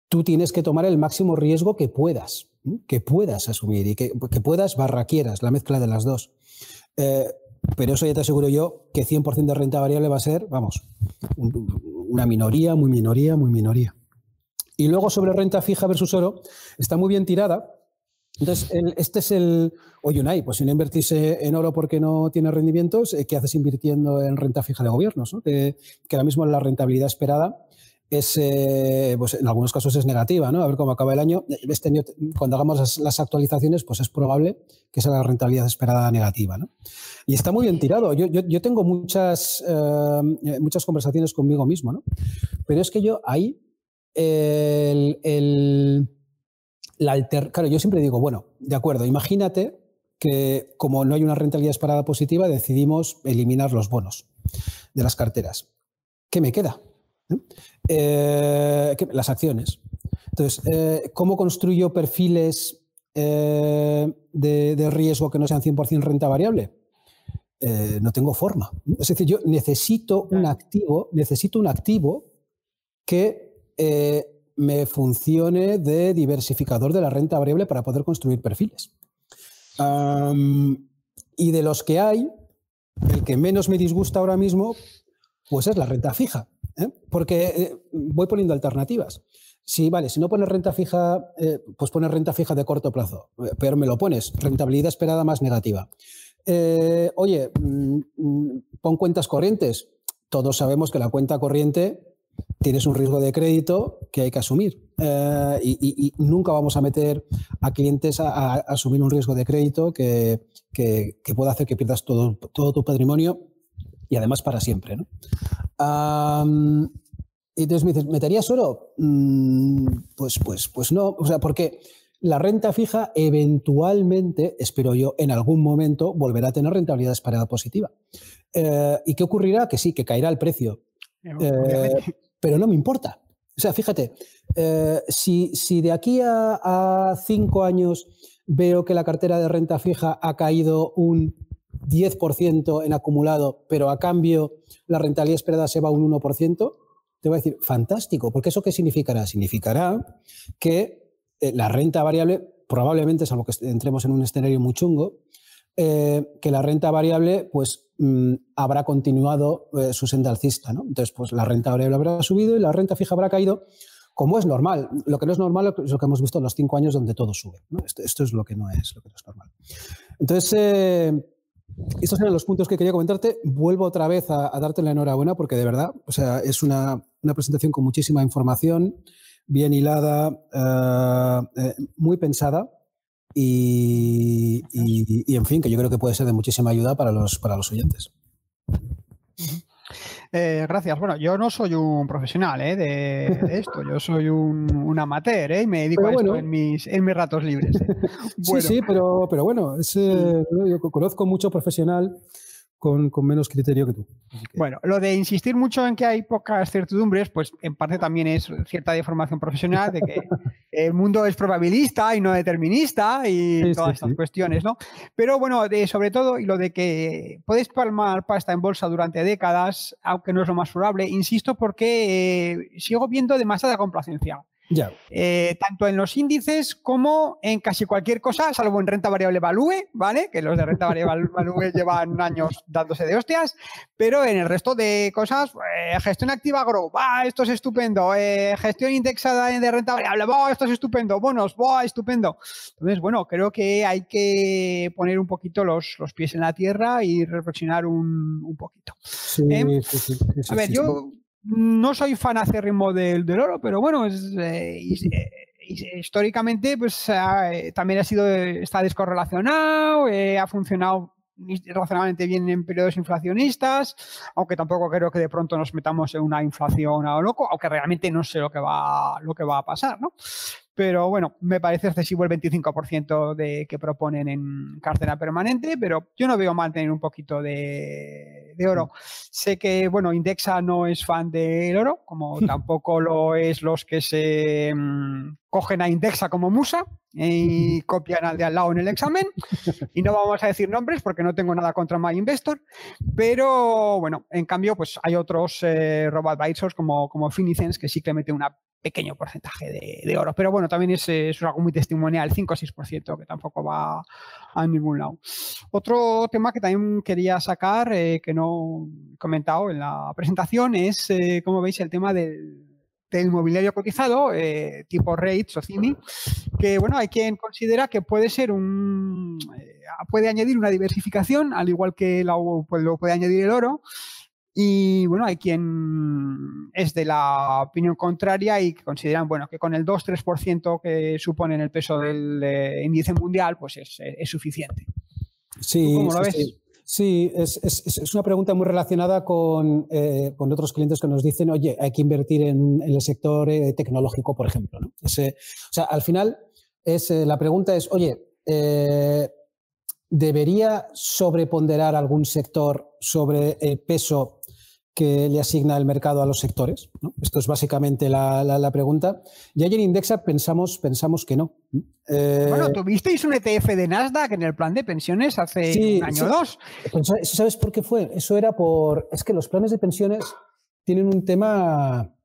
tú tienes que tomar el máximo riesgo que puedas, que puedas asumir y que, puedas barra quieras, la mezcla de las dos. Eh, pero eso ya te aseguro yo que 100% de renta variable va a ser, vamos, una minoría, muy minoría, muy minoría. Y luego sobre renta fija versus oro, está muy bien tirada. Entonces, este es el. Oye, Unai, pues si no invertís en oro porque no tiene rendimientos, ¿qué haces invirtiendo en renta fija de gobiernos? Que, ahora mismo la rentabilidad esperada es, eh, pues en algunos casos es negativa, ¿no? A ver cómo acaba el año. Este año, cuando hagamos las, actualizaciones, pues es probable que sea la rentabilidad esperada negativa, ¿no? Y está muy bien tirado. Yo, yo, tengo muchas, eh, muchas conversaciones conmigo mismo, ¿no? Pero es que yo ahí, el, el la alter... claro, yo siempre digo, bueno, de acuerdo, imagínate que como no hay una rentabilidad esperada positiva, decidimos eliminar los bonos de las carteras. ¿Qué me queda? Eh, las acciones. Entonces, eh, ¿cómo construyo perfiles eh, de, riesgo que no sean 100% renta variable? no tengo forma. Es decir, yo necesito un activo, necesito un activo que me funcione de diversificador de la renta variable para poder construir perfiles. y de los que hay, el que menos me disgusta ahora mismo, pues es la renta fija. ¿eh? porque eh, voy poniendo alternativas. Si, vale, si no pones renta fija, eh, pues pones renta fija de corto plazo, pero me lo pones, rentabilidad esperada más negativa. oye, mm, mm, pon cuentas corrientes. Todos sabemos que la cuenta corriente tienes un riesgo de crédito que hay que asumir. y, nunca vamos a meter a clientes a, asumir un riesgo de crédito que, que, pueda hacer que pierdas todo, todo tu patrimonio y además para siempre. ¿no? y entonces me dices, ¿meterías oro? Mm, pues, pues, pues no, o sea, porque la renta fija eventualmente, espero yo, en algún momento volverá a tener rentabilidad esperada positiva. Eh, ¿Y qué ocurrirá? Que sí, que caerá el precio. Eh, pero no me importa. O sea, fíjate, eh, si, si, de aquí a, cinco años veo que la cartera de renta fija ha caído un 10% en acumulado, pero a cambio la rentabilidad esperada se va un 1%, te voy a decir, fantástico, porque eso qué significará? Significará que eh, la renta variable, probablemente, salvo que entremos en un escenario muy chungo, eh, que la renta variable pues mm, habrá continuado eh, su senda alcista. ¿no? Entonces, pues la renta variable habrá subido y la renta fija habrá caído, como es normal. Lo que no es normal es lo que hemos visto en los cinco años donde todo sube. Esto, es lo que no es, lo que no es normal. Entonces, estos eran los puntos que quería comentarte. Vuelvo otra vez a, darte la enhorabuena porque de verdad, o sea, es una, presentación con muchísima información, bien hilada, eh, eh, muy pensada y, en fin, que yo creo que puede ser de muchísima ayuda para los, para los oyentes.
Eh, gracias. Bueno, yo no soy un profesional ¿eh? de, esto, yo soy un, amateur ¿eh? y me dedico a esto en mis, en mis ratos libres.
Sí, sí, pero, pero bueno, yo conozco mucho profesional con, menos criterio que tú.
Bueno, lo de insistir mucho en que hay pocas certidumbres, pues en parte también es cierta deformación profesional, de que el mundo es probabilista y no determinista y todas estas cuestiones, ¿no? Pero bueno, de, sobre todo, y lo de que puedes palmar pasta en bolsa durante décadas, aunque no es lo más probable, insisto porque eh, sigo viendo demasiada complacencia. Eh, tanto en los índices como en casi cualquier cosa, salvo en renta variable value, ¿vale? Que los de renta variable value llevan años dándose de hostias, pero en el resto de cosas, eh, gestión activa grow, esto es estupendo, eh, gestión indexada de renta variable, va, esto es estupendo, bonos, va, estupendo. Entonces, bueno, creo que hay que poner un poquito los, los pies en la tierra y reflexionar un, un poquito. Sí, sí, sí, a ver, yo no soy fan acérrimo del, del oro, pero bueno, eh, eh, históricamente pues eh, también ha sido, está descorrelacionado, ha funcionado razonablemente bien en periodos inflacionistas, aunque tampoco creo que de pronto nos metamos en una inflación a lo loco, aunque realmente no sé lo que va, lo que va a pasar, ¿no? Pero bueno, me parece excesivo el 25% de que proponen en cartera permanente, pero yo no veo mal tener un poquito de, oro. Sé que, bueno, Indexa no es fan del oro, como tampoco lo es los que se mm, cogen a Indexa como musa y copian al de al lado en el examen. Y no vamos a decir nombres porque no tengo nada contra My Investor, pero bueno, en cambio, pues hay otros eh, robot advisors como, como Finicens que sí que meten una pequeño porcentaje de, oro. Pero bueno, también es, algo muy testimonial, 5 o 6%, que tampoco va a ningún lado. Otro tema que también quería sacar, eh, que no he comentado en la presentación, es, eh, como veis, el tema del, del mobiliario cotizado, eh, tipo REITs o CIMI, que bueno, hay quien considera que puede ser un puede añadir una diversificación, al igual que pues, lo puede añadir el oro, y bueno, hay quien es de la opinión contraria y consideran bueno, que con el 2-3% que supone el peso del eh, índice mundial, pues es, suficiente.
Sí, ¿Cómo lo ves? Sí. es, una pregunta muy relacionada con, eh, con, otros clientes que nos dicen, oye, hay que invertir en, el sector eh, tecnológico, por ejemplo. o sea, al final es, la pregunta es, oye, ¿debería sobreponderar algún sector sobre el peso que le asigna el mercado a los sectores? Esto es básicamente la, pregunta. Y ayer en Indexa pensamos, pensamos que no.
Eh, bueno, tuvisteis un ETF de Nasdaq en el plan de pensiones hace un año o dos.
¿Sabes por qué fue? Eso era por. Es que los planes de pensiones tienen un tema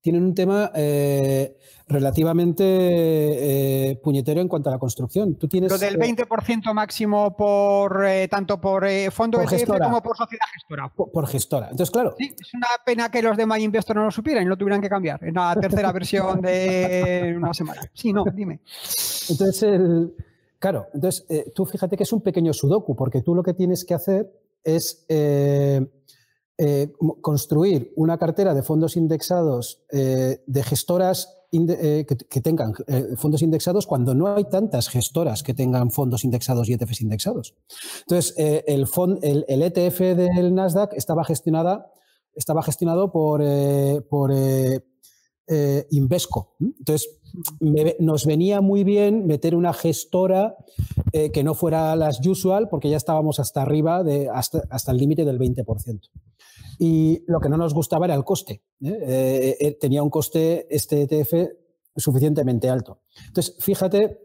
tienen un tema eh, relativamente eh, puñetero en cuanto a la construcción. Tú tienes,
Lo del 20% eh, máximo por tanto por fondo por como por sociedad gestora.
Por, gestora. Entonces, claro.
Sí, es una pena que los de My Investor no lo supieran y lo tuvieran que cambiar en la tercera versión de una semana. Sí, no, dime.
Entonces, el, claro, entonces tú fíjate que es un pequeño sudoku, porque tú lo que tienes que hacer es eh, construir una cartera de fondos indexados eh, de gestoras eh, que, tengan fondos indexados cuando no hay tantas gestoras que tengan fondos indexados y ETFs indexados. Entonces, el, ETF del Nasdaq estaba, gestionada, estaba gestionado por, por Invesco. Entonces, nos venía muy bien meter una gestora que no fuera las usual, porque ya estábamos hasta arriba, de, hasta, hasta el límite del 20%. Y lo que no nos gustaba era el coste. ¿eh? Eh, eh, tenía un coste este ETF suficientemente alto. Entonces, fíjate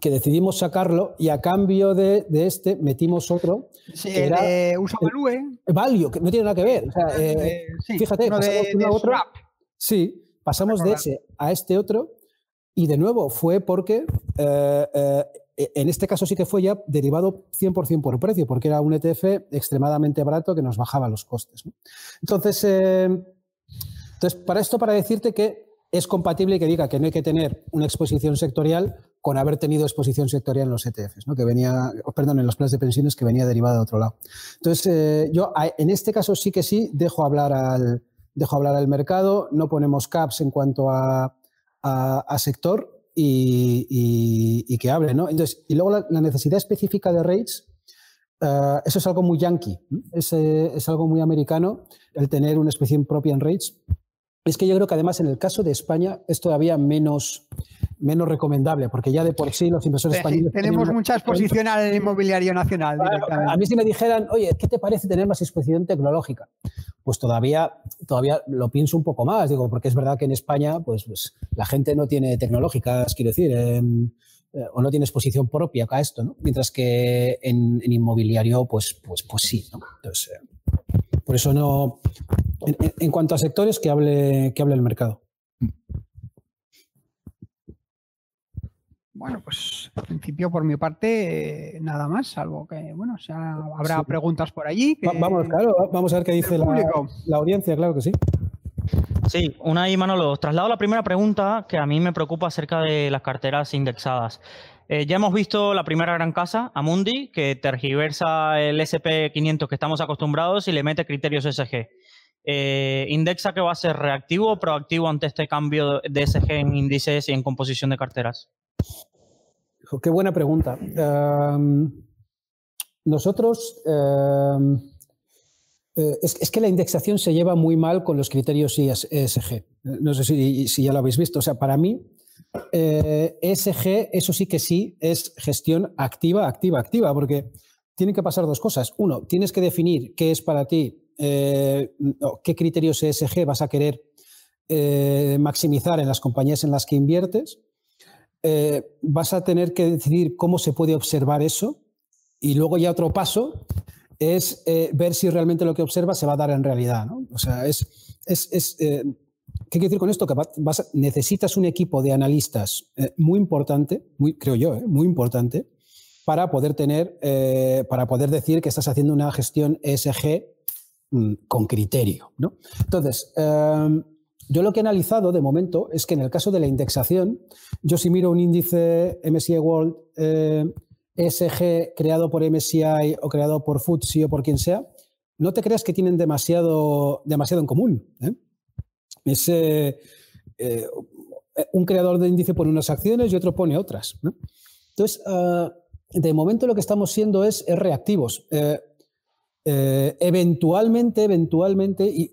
que decidimos sacarlo y a cambio de, este metimos otro.
Sí, que era, uso value.
Value, que no tiene nada que ver. fíjate, pasamos de, Sí, pasamos de ese a este otro y de nuevo fue porque e, en este caso sí que fue ya derivado 100% por precio, porque era un ETF extremadamente barato que nos bajaba los costes. Entonces, eh, entonces, para esto, para decirte que es compatible que diga que no hay que tener una exposición sectorial con haber tenido exposición sectorial en los ETFs, que venía, perdón, en los planes de pensiones que venía derivada de otro lado. Entonces, eh, yo en este caso sí que sí dejo hablar al, dejo hablar al mercado, no ponemos caps en cuanto a, a sector, y, que hable, ¿no? Entonces, y luego la, necesidad específica de rates, eh, eso es algo muy yankee, es, es, algo muy americano, el tener una especie propia en rates. Es que yo creo que además en el caso de España es todavía menos, menos recomendable, porque ya de por sí los inversores españoles...
Tenemos mucha exposición al inmobiliario nacional.
a mí si me dijeran, oye, ¿qué te parece tener más exposición tecnológica? Pues todavía, todavía lo pienso un poco más, digo, porque es verdad que en España pues, pues la gente no tiene tecnológicas, quiero decir, eh, o no tiene exposición propia a esto, ¿no? Mientras que en, inmobiliario, pues, pues, pues sí, ¿no? Entonces, eh, por eso no... En, cuanto a sectores, que hable, que hable el mercado.
Bueno, pues en principio por mi parte nada más, salvo que, bueno, habrá preguntas por allí.
Vamos, claro, vamos a ver qué dice la, audiencia, claro que sí.
Sí, una y Manolo, traslado la primera pregunta que a mí me preocupa acerca de las carteras indexadas. Eh, ya hemos visto la primera gran casa, Amundi, que tergiversa el SP500 que estamos acostumbrados y le mete criterios SG. Eh, ¿Indexa que va a ser reactivo o proactivo ante este cambio de SG en índices y en composición de carteras?
Qué buena pregunta. nosotros, eh, es, que la indexación se lleva muy mal con los criterios ESG. No sé si, ya lo habéis visto. O sea, para mí, ESG, eso sí que sí, es gestión activa, activa, activa, porque tienen que pasar dos cosas. Uno, tienes que definir qué es para ti, qué criterios ESG vas a querer maximizar en las compañías en las que inviertes. Vas a tener que decidir cómo se puede observar eso. Y luego ya otro paso es eh, ver si realmente lo que observa se va a dar en realidad. ¿no? O sea, es, es, eh, ¿qué quiere decir con esto? Que necesitas un equipo de analistas eh, muy importante, muy, creo yo, muy importante, para poder tener, para poder decir que estás haciendo una gestión ESG mm, con criterio. ¿no? Entonces, em, yo lo que he analizado de momento es que en el caso de la indexación, yo si miro un índice MSCI World ESG creado por MSCI o creado por FTSE o por quien sea, no te creas que tienen demasiado, demasiado en común. ¿eh? Es eh, eh, un creador de índice pone unas acciones y otro pone otras. Entonces, ah, de momento lo que estamos siendo es, reactivos. eventualmente, eventualmente, y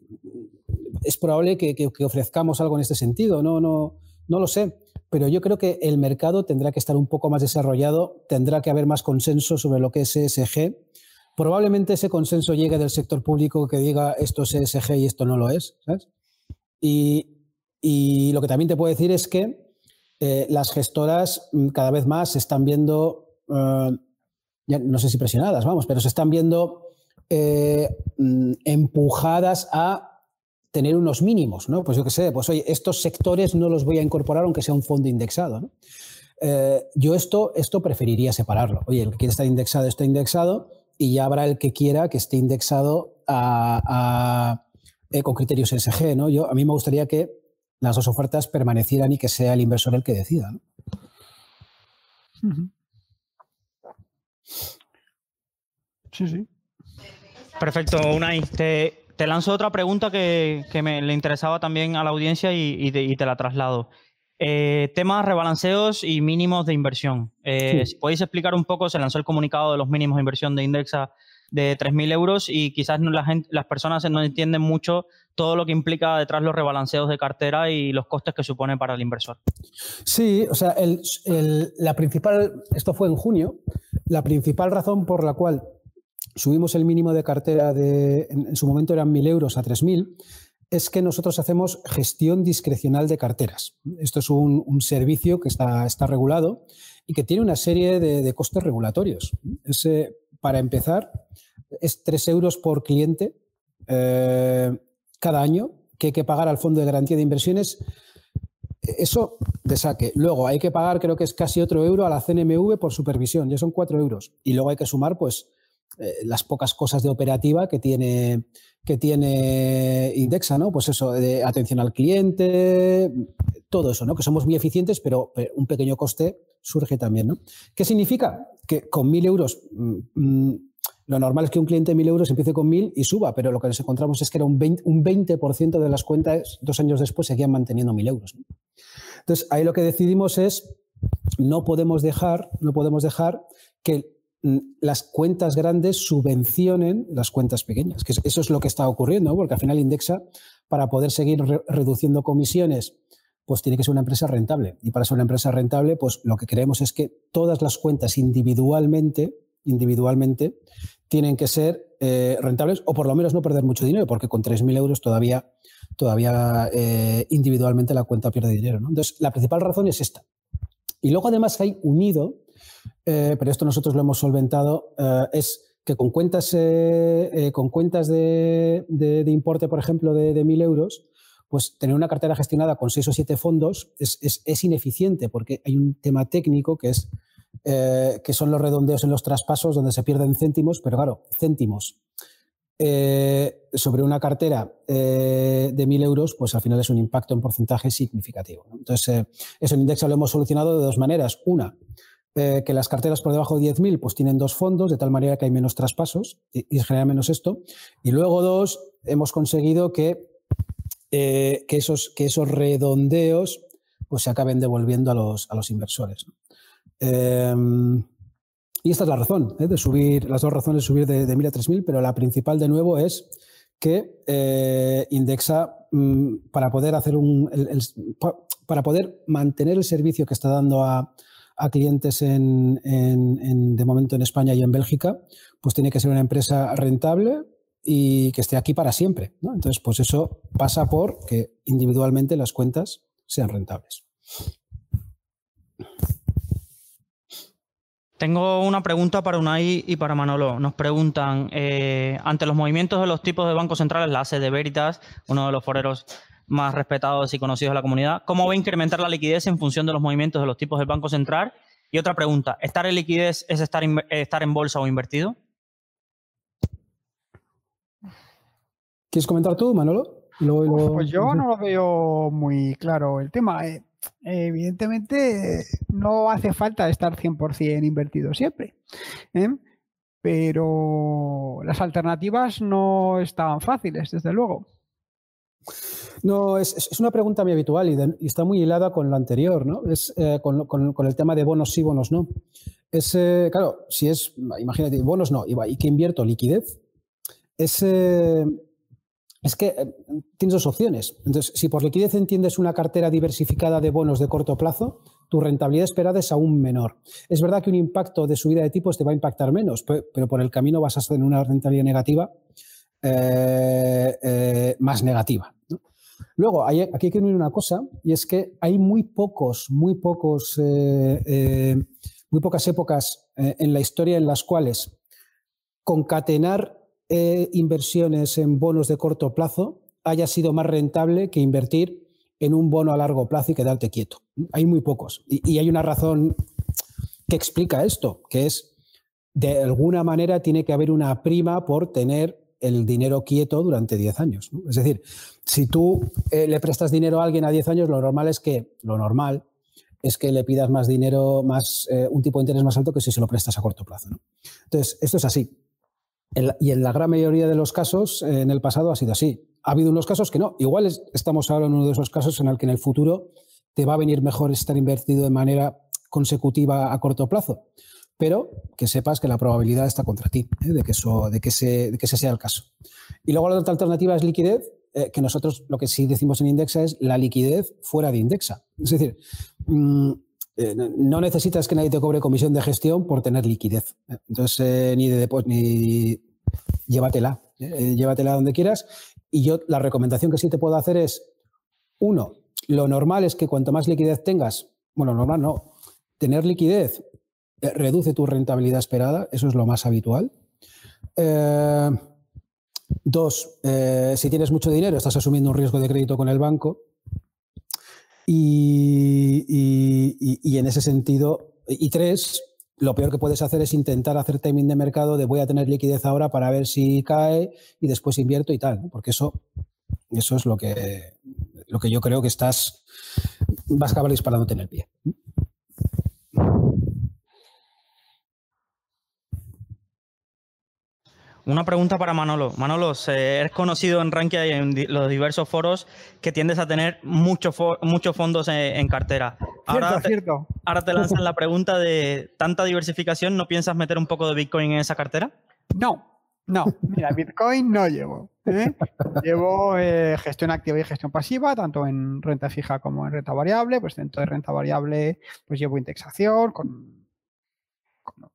es probable que, que, ofrezcamos algo en este sentido, no, no, no lo sé pero yo creo que el mercado tendrá que estar un poco más desarrollado, tendrá que haber más consenso sobre lo que es ESG. Probablemente ese consenso llegue del sector público que diga esto es ESG y esto no lo es. Y, lo que también te puedo decir es que eh, las gestoras mm, cada vez más se están viendo, eh, no sé si presionadas, vamos, pero se están viendo eh, mm, empujadas a tener unos mínimos, ¿no? Pues yo qué sé, pues oye, estos sectores no los voy a incorporar aunque sea un fondo indexado, ¿no? Eh, yo esto, esto preferiría separarlo. Oye, el que quiere estar indexado está indexado y ya habrá el que quiera que esté indexado a, eh, con criterios SG, ¿no? Yo, a mí me gustaría que las dos ofertas permanecieran y que sea el inversor el que decida, ¿no?
Sí, sí. Perfecto, Unai. Te, te lanzo otra pregunta que, me le interesaba también a la audiencia y, te, la traslado. Eh, temas rebalanceos y mínimos de inversión. Eh, podéis explicar un poco, se lanzó el comunicado de los mínimos de inversión de Indexa de 3.000 euros y quizás las personas no entienden mucho todo lo que implica detrás los rebalanceos de cartera y los costes que supone para el inversor.
Sí, o sea, la principal, esto fue en junio, la principal razón por la cual subimos el mínimo de cartera de, en, su momento eran 1.000 euros a 3.000, es que nosotros hacemos gestión discrecional de carteras. Esto es un, servicio que está, está, regulado y que tiene una serie de, costes regulatorios. para empezar, es 3 euros por cliente eh, cada año que hay que pagar al Fondo de Garantía de Inversiones. Eso de saque. Luego hay que pagar, creo que es casi otro euro a la CNMV por supervisión, ya son 4 euros. Y luego hay que sumar, pues, eh, las pocas cosas de operativa que tiene, que tiene Indexa, ¿no? Pues eso, de atención al cliente, todo eso, ¿no? Que somos muy eficientes, pero, un pequeño coste surge también, ¿no? ¿Qué significa? Que con mil euros, mm, mm, lo normal es que un cliente de mil euros empiece con mil y suba, pero lo que nos encontramos es que era un 20%, un 20 de las cuentas dos años después seguían manteniendo mil euros. Entonces, ahí lo que decidimos es no podemos dejar, no podemos dejar que las cuentas grandes subvencionen las cuentas pequeñas, que eso es lo que está ocurriendo, porque al final Indexa, para poder seguir reduciendo comisiones, pues tiene que ser una empresa rentable. Y para ser una empresa rentable, pues lo que queremos es que todas las cuentas individualmente, individualmente tienen que ser eh, rentables o por lo menos no perder mucho dinero, porque con 3.000 euros todavía, todavía eh, individualmente la cuenta pierde dinero. Entonces, la principal razón es esta. Y luego además hay unido eh, pero esto nosotros lo hemos solventado, eh, es que con cuentas, eh, con cuentas de, importe, por ejemplo, de, de 1.000 euros, pues tener una cartera gestionada con seis o siete fondos es, ineficiente porque hay un tema técnico que es que son los redondeos en los traspasos donde se pierden céntimos, pero claro, céntimos sobre una cartera de 1.000 euros, pues al final es un impacto en porcentaje significativo. Entonces, eso en Indexa lo hemos solucionado de dos maneras. Una, eh, que las carteras por debajo de 10.000 pues tienen dos fondos, de tal manera que hay menos traspasos y, se genera menos esto. Y luego dos, hemos conseguido que, eh, que, esos, que esos redondeos pues se acaben devolviendo a los, a los inversores. Em, y esta es la razón, ¿eh? de subir, las dos razones de subir de, de 1.000 a 3.000, pero la principal de nuevo es que indexa mm, para poder hacer un para poder mantener el servicio que está dando a, clientes en, de momento en España y en Bélgica, pues tiene que ser una empresa rentable y que esté aquí para siempre. Entonces, pues eso pasa por que individualmente las cuentas sean rentables.
Tengo una pregunta para Unai y para Manolo. Nos preguntan, eh, ante los movimientos de los tipos de bancos centrales, la sede de Veritas, uno de los foreros más respetados y conocidos de la comunidad, ¿cómo va a incrementar la liquidez en función de los movimientos de los tipos del Banco Central? Y otra pregunta, ¿estar en liquidez es estar, estar en bolsa o invertido?
¿Quieres comentar tú, Manolo?
Pues yo no lo veo muy claro el tema. Eh, evidentemente no hace falta estar 100% invertido siempre, ¿eh? pero las alternativas no están fáciles, desde luego.
No, es, una pregunta muy habitual y, está muy hilada con lo anterior, ¿no? Es eh, con, el tema de bonos sí, bonos no. Es, eh, claro, si es, imagínate, bonos no, y, que invierto liquidez, es, es que eh, tienes dos opciones. Entonces, si por liquidez entiendes una cartera diversificada de bonos de corto plazo, tu rentabilidad esperada es aún menor. Es verdad que un impacto de subida de tipos te va a impactar menos, pero por el camino vas a tener una rentabilidad negativa eh, eh, más negativa. Luego, aquí hay que unir una cosa, y es que hay muy pocos, muy pocos, muy pocas épocas en la historia en las cuales concatenar eh, inversiones en bonos de corto plazo haya sido más rentable que invertir en un bono a largo plazo y quedarte quieto. Hay muy pocos. Y, hay una razón que explica esto, que es, de alguna manera tiene que haber una prima por tener el dinero quieto durante 10 años. Es decir, si tú eh, le prestas dinero a alguien a 10 años, lo normal es que, lo normal es que le pidas más dinero, más, eh, un tipo de interés más alto que si se lo prestas a corto plazo. Entonces, esto es así y en la gran mayoría de los casos, eh, en el pasado ha sido así. Ha habido unos casos que no. Igual estamos ahora en uno de esos casos en el que en el futuro te va a venir mejor estar invertido de manera consecutiva a corto plazo. Pero que sepas que la probabilidad está contra ti, ¿eh? de, que eso, de, que ese, de que ese sea el caso. Y luego la otra alternativa es liquidez, eh, que nosotros lo que sí decimos en Indexa es la liquidez fuera de Indexa. Es decir, mm, no necesitas que nadie te cobre comisión de gestión por tener liquidez. Entonces, ni de depósito, ni llévatela, ¿eh? llévatela donde quieras. Y yo la recomendación que sí te puedo hacer es, uno, lo normal es que cuanto más liquidez tengas, bueno, normal no, tener liquidez eh, reduce tu rentabilidad esperada, eso es lo más habitual. Eh, dos, si tienes mucho dinero, estás asumiendo un riesgo de crédito con el banco. Y, y en ese sentido, y tres, lo peor que puedes hacer es intentar hacer timing de mercado de voy a tener liquidez ahora para ver si cae y después invierto y tal, porque eso, eso es lo que, lo que yo creo que estás, vas a acabar disparándote en el pie.
Una pregunta para Manolo. Manolo, eres conocido en Rankia y en los diversos foros que tiendes a tener muchos muchos fondos en, cartera.
Ahora, cierto,
te, ahora te lanzan la pregunta de tanta diversificación, ¿no piensas meter un poco de Bitcoin en esa cartera?
No, no. Mira, Bitcoin no llevo. ¿eh? Llevo eh, gestión activa y gestión pasiva, tanto en renta fija como en renta variable. Pues dentro de renta variable, pues llevo indexación con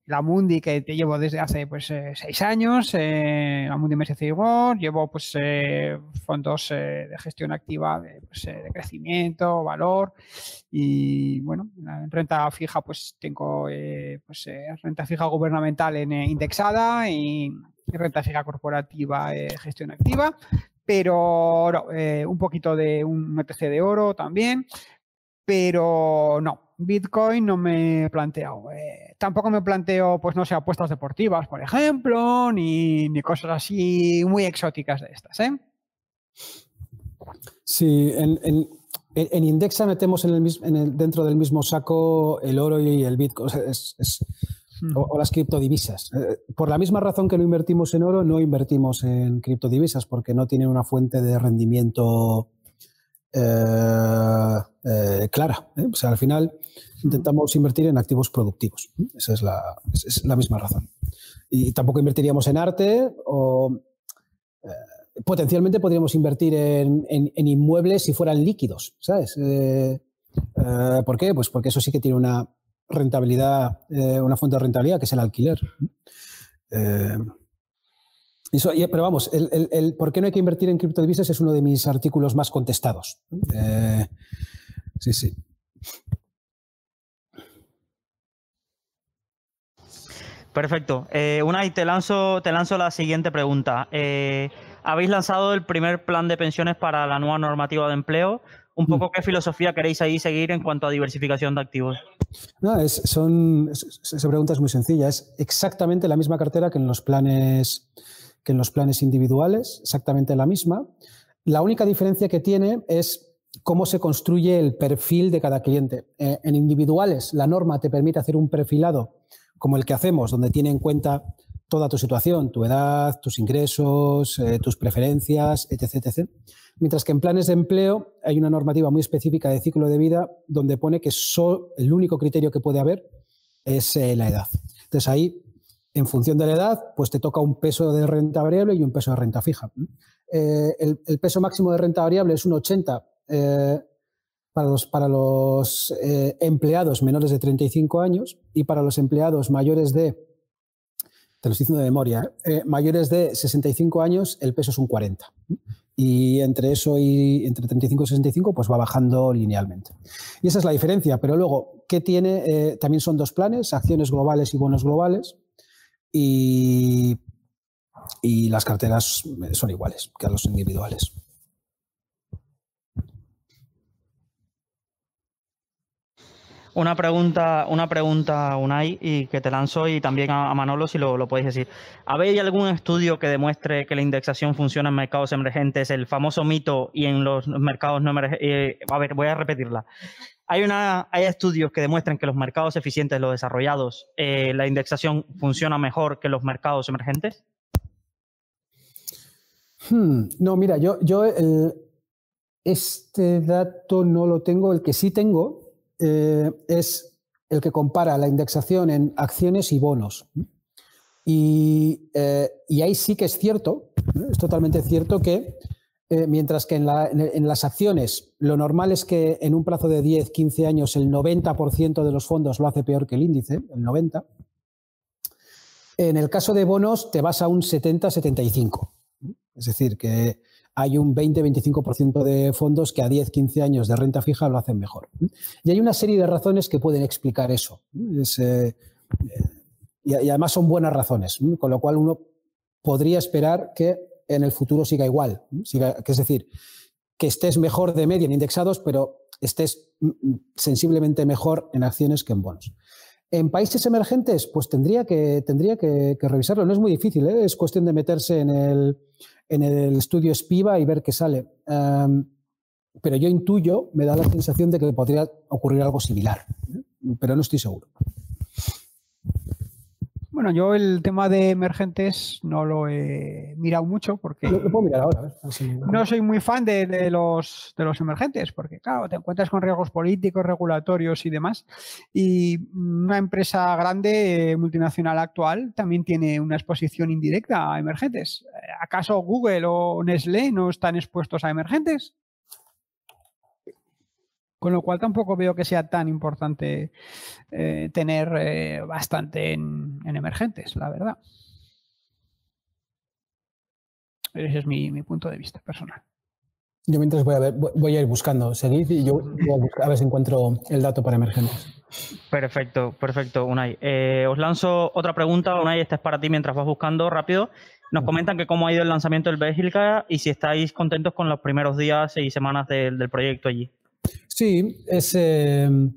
la Mundi que te llevo desde hace pues eh, seis años, eh, la Mundi MSCI World, llevo pues eh, fondos de gestión activa pues, de, crecimiento, valor y bueno, en renta fija pues tengo pues renta fija gubernamental en indexada y renta fija corporativa gestión activa, pero un poquito de un ETC de oro también, pero no, Bitcoin no me he planteado. Eh, tampoco me planteo, pues no sé, apuestas deportivas, por ejemplo, ni, cosas así muy exóticas de estas. ¿eh?
Sí, en, Indexa metemos en el, dentro del mismo saco el oro y el Bitcoin, o, o, las criptodivisas. Eh, por la misma razón que no invertimos en oro, no invertimos en criptodivisas, porque no tienen una fuente de rendimiento eh, eh, clara. ¿eh? O sea, al final intentamos invertir en activos productivos. Esa es la, es la misma razón. Y tampoco invertiríamos en arte o potencialmente podríamos invertir en, inmuebles si fueran líquidos, ¿sabes? Eh, eh, ¿Por qué? Pues porque eso sí que tiene una rentabilidad, una fuente de rentabilidad, que es el alquiler. Pero vamos, el, por qué no hay que invertir en criptodivisas es uno de mis artículos más contestados. sí, sí.
Perfecto. Eh, Unai, te lanzo, te lanzo la siguiente pregunta. Eh, habéis lanzado el primer plan de pensiones para la nueva normativa de empleo. Un poco mm. qué filosofía queréis ahí seguir en cuanto a diversificación de activos.
No, es, son, esa pregunta es muy sencilla. Es exactamente la misma cartera que en los planes, que en los planes individuales, exactamente la misma. La única diferencia que tiene es cómo se construye el perfil de cada cliente. Eh, en individuales, la norma te permite hacer un perfilado como el que hacemos, donde tiene en cuenta toda tu situación, tu edad, tus ingresos, eh, tus preferencias, etc, etc. Mientras que en planes de empleo hay una normativa muy específica de ciclo de vida donde pone que solo, el único criterio que puede haber es eh, la edad. Entonces ahí, en función de la edad, pues te toca un peso de renta variable y un peso de renta fija. Eh, el, peso máximo de renta variable es un 80 para los, para los eh, empleados menores de 35 años y para los empleados mayores de, te lo estoy diciendo de memoria, eh, mayores de 65 años el peso es un 40. Y entre eso y entre 35 y 65 pues va bajando linealmente. Y esa es la diferencia. Pero luego, ¿qué tiene? Eh, también son dos planes, acciones globales y bonos globales. Y, y las carteras son iguales que a los individuales.
Una pregunta, una pregunta, Unai, y que te lanzo y también a, Manolo si lo, lo podéis decir. ¿Habéis algún estudio que demuestre que la indexación funciona en mercados emergentes? El famoso mito y en los mercados no emergentes. Eh, a ver, voy a repetirla. Hay, una, hay estudios que demuestran que los mercados eficientes, los desarrollados, eh, la indexación funciona mejor que los mercados emergentes.
Hmm, no, mira, yo, yo este dato no lo tengo. El que sí tengo eh, es el que compara la indexación en acciones y bonos. Y, eh, ahí sí que es cierto, es totalmente cierto que eh, mientras que en, las acciones lo normal es que en un plazo de 10, 15 años el 90% de los fondos lo hace peor que el índice, el 90%, en el caso de bonos te vas a un 70-75%. Es decir, que hay un 20-25% de fondos que a 10-15 años de renta fija lo hacen mejor. Y hay una serie de razones que pueden explicar eso. Eh, y, además son buenas razones, con lo cual uno podría esperar que en el futuro siga igual. que es decir, que estés mejor de media en indexados, pero estés sensiblemente mejor en acciones que en bonos. En países emergentes, pues tendría que, tendría que, revisarlo. No es muy difícil, ¿eh? es cuestión de meterse en el, en el estudio Spiva y ver qué sale. Em, pero yo intuyo, me da la sensación de que podría ocurrir algo similar, ¿eh? pero no estoy seguro.
Bueno, yo el tema de emergentes no lo he mirado mucho porque no soy muy fan de, los, de los emergentes porque, claro, te encuentras con riesgos políticos, regulatorios y demás. Y una empresa grande, eh, multinacional actual, también tiene una exposición indirecta a emergentes. ¿Acaso Google o Nestlé no están expuestos a emergentes? Con lo cual tampoco veo que sea tan importante eh, tener eh, bastante en, emergentes, la verdad. Ese es mi, punto de vista personal.
Yo mientras voy a, ver, voy a ir buscando, seguid y yo voy a, ver si encuentro el dato para emergentes.
Perfecto, perfecto, Unai. Eh, os lanzo otra pregunta, Unai, esta es para ti mientras vas buscando rápido. Nos comentan que cómo ha ido el lanzamiento del Bélgica y si estáis contentos con los primeros días y semanas del proyecto allí.
Sí, es, em,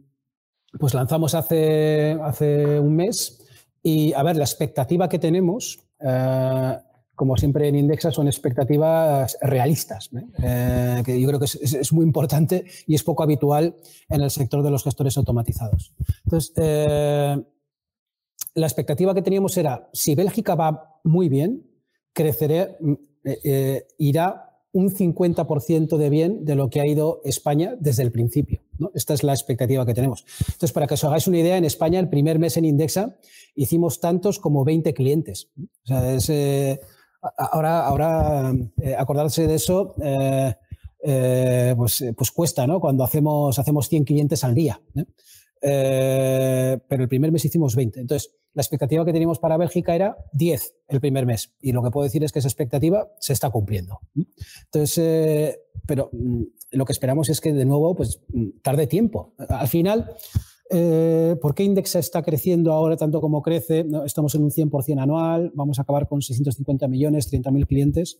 pues lanzamos hace, hace un mes y, a ver, la expectativa que tenemos, eh, como siempre en Indexa, son expectativas realistas, eh, que yo creo que es, muy importante y es poco habitual en el sector de los gestores automatizados. Entonces, eh, la expectativa que teníamos era, si Bélgica va muy bien, creceré, irá un 50% de bien de lo que ha ido España desde el principio. Esta es la expectativa que tenemos. Entonces, para que os hagáis una idea, en España el primer mes en Indexa hicimos tantos como 20 clientes. O sea, es, eh, ahora, ahora eh, acordarse de eso, eh, pues, pues cuesta, ¿no? Cuando hacemos, hacemos 100 clientes al día. pero el primer mes hicimos 20. Entonces, la expectativa que teníamos para Bélgica era 10 el primer mes. Y lo que puedo decir es que esa expectativa se está cumpliendo. Entonces, pero mm, lo que esperamos es que de nuevo pues, mm, tarde tiempo. Al final, eh, ¿Por qué Indexa está creciendo ahora tanto como crece? estamos en un 100% anual, vamos a acabar con 650 millones, 30.000 clientes.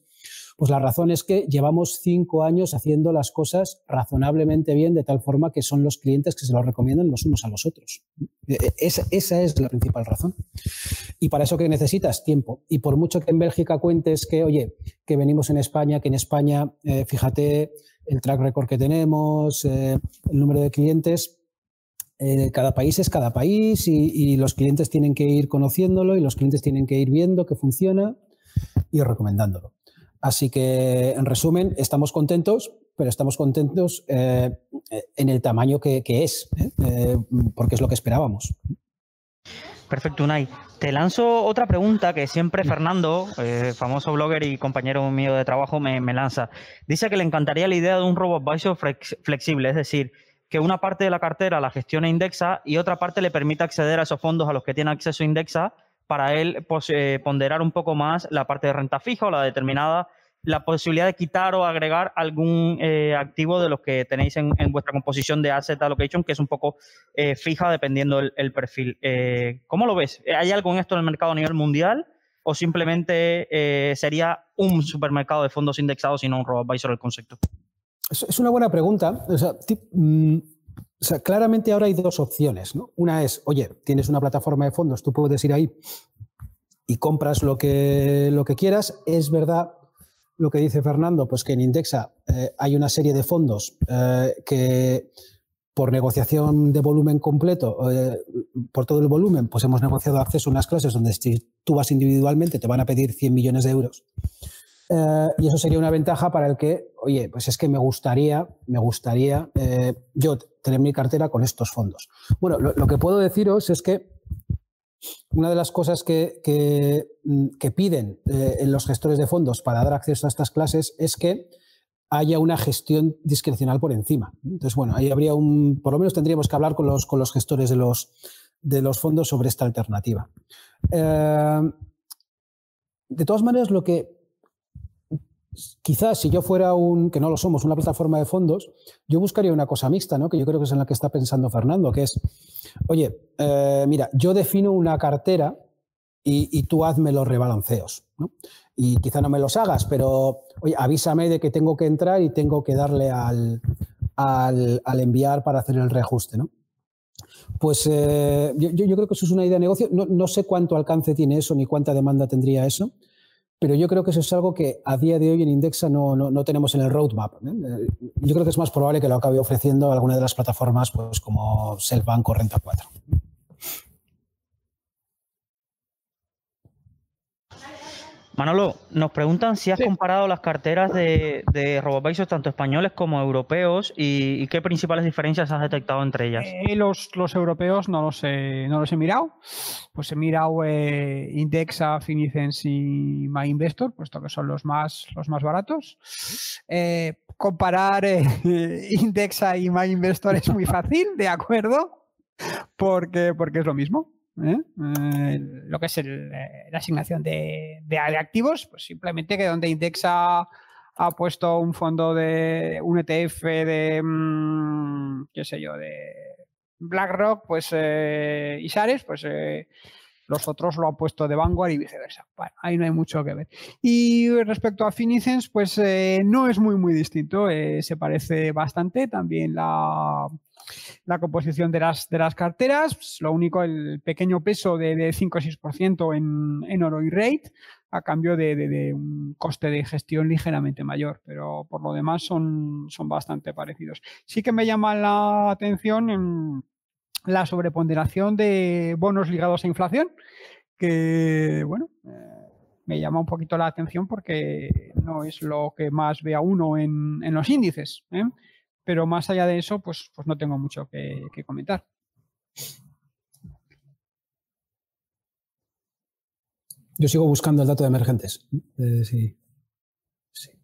Pues la razón es que llevamos cinco años haciendo las cosas razonablemente bien, de tal forma que son los clientes que se los recomiendan los unos a los otros. E, e, esa, esa es la principal razón. Y para eso que necesitas tiempo. Y por mucho que en Bélgica cuentes que, oye, que venimos en España, que en España, eh, fíjate el track record que tenemos, eh, el número de clientes, eh, cada país es cada país y, los clientes tienen que ir conociéndolo y los clientes tienen que ir viendo que funciona y recomendándolo. Así que, en resumen, estamos contentos, pero estamos contentos eh, en el tamaño que, es, ¿eh? porque es lo que esperábamos.
Perfecto, Unai. Te lanzo otra pregunta que siempre Fernando, famoso blogger y compañero mío de trabajo, me, lanza. Dice que le encantaría la idea de un robo advisor flexible, es decir, que una parte de la cartera la gestione Indexa y otra parte le permita acceder a esos fondos a los que tiene acceso Indexa para él eh, ponderar un poco más la parte de renta fija o la determinada, la posibilidad de quitar o agregar algún eh, activo de los que tenéis en, vuestra composición de asset allocation, que es un poco eh, fija dependiendo el, perfil. ¿Cómo lo ves? ¿Hay algo en esto en el mercado a nivel mundial? ¿O simplemente sería un supermercado de fondos indexados y no un robo-advisor el concepto?
Es una buena pregunta. Mm, claramente ahora hay dos opciones. Una es, oye, tienes una plataforma de fondos, tú puedes ir ahí y compras lo que, lo que quieras. Es verdad lo que dice Fernando, pues que en Indexa eh, hay una serie de fondos eh, que por negociación de volumen completo, eh, por todo el volumen, pues hemos negociado acceso a unas clases donde si tú vas individualmente te van a pedir 100 millones de euros eh, y eso sería una ventaja para el que, oye, pues es que me gustaría, me gustaría eh, yo tener mi cartera con estos fondos. Bueno, lo, que puedo deciros es que una de las cosas que, que, mm, piden eh, los gestores de fondos para dar acceso a estas clases es que haya una gestión discrecional por encima. Entonces, bueno, ahí habría un, por lo menos tendríamos que hablar con los, con los gestores de los, de los fondos sobre esta alternativa. de todas maneras, lo que quizás si yo fuera un, que no lo somos, una plataforma de fondos, yo buscaría una cosa mixta, ¿no? que yo creo que es en la que está pensando Fernando, que es, oye, eh, mira, yo defino una cartera y, tú hazme los rebalanceos. Y quizá no me los hagas, pero oye, avísame de que tengo que entrar y tengo que darle al, al, enviar para hacer el reajuste. ¿no? Pues eh, yo, yo, creo que eso es una idea de negocio. No, no sé cuánto alcance tiene eso ni cuánta demanda tendría eso pero yo creo que eso es algo que a día de hoy en Indexa no, no, tenemos en el roadmap. Eh, yo creo que es más probable que lo acabe ofreciendo alguna de las plataformas pues, como Selfbank o Renta 4.
Manolo, nos preguntan si has comparado las carteras de, de tanto españoles como europeos y, qué principales diferencias has detectado entre ellas.
Eh, los, los, europeos no los, he, no los he mirado. Pues he mirado eh, Indexa, Finicens y MyInvestor, puesto que son los más, los más baratos. Eh, comparar Indexa y MyInvestor es muy fácil, ¿de acuerdo? Porque, porque es lo mismo. ¿Eh? Eh, lo que es eh, la asignación de, activos, pues simplemente que donde Indexa ha puesto un fondo de un ETF de, mm, qué sé yo, de BlackRock, pues y Sares, pues los otros lo han puesto de Vanguard y viceversa. Bueno, ahí no hay mucho que ver. Y respecto a Finicens, pues no es muy, muy distinto. se parece bastante. También la, la composición de las, de las carteras, pues, lo único, el pequeño peso de, 5 o 6% en, en oro y rate, a cambio de, un coste de gestión ligeramente mayor, pero por lo demás son, son bastante parecidos. Sí que me llama la atención en la sobreponderación de bonos ligados a inflación, que, bueno, eh, me llama un poquito la atención porque no es lo que más ve a uno en, en los índices. ¿eh? Pero más allá de eso, pues, pues no tengo mucho que, comentar.
yo sigo buscando el dato de emergentes. Eh, sí.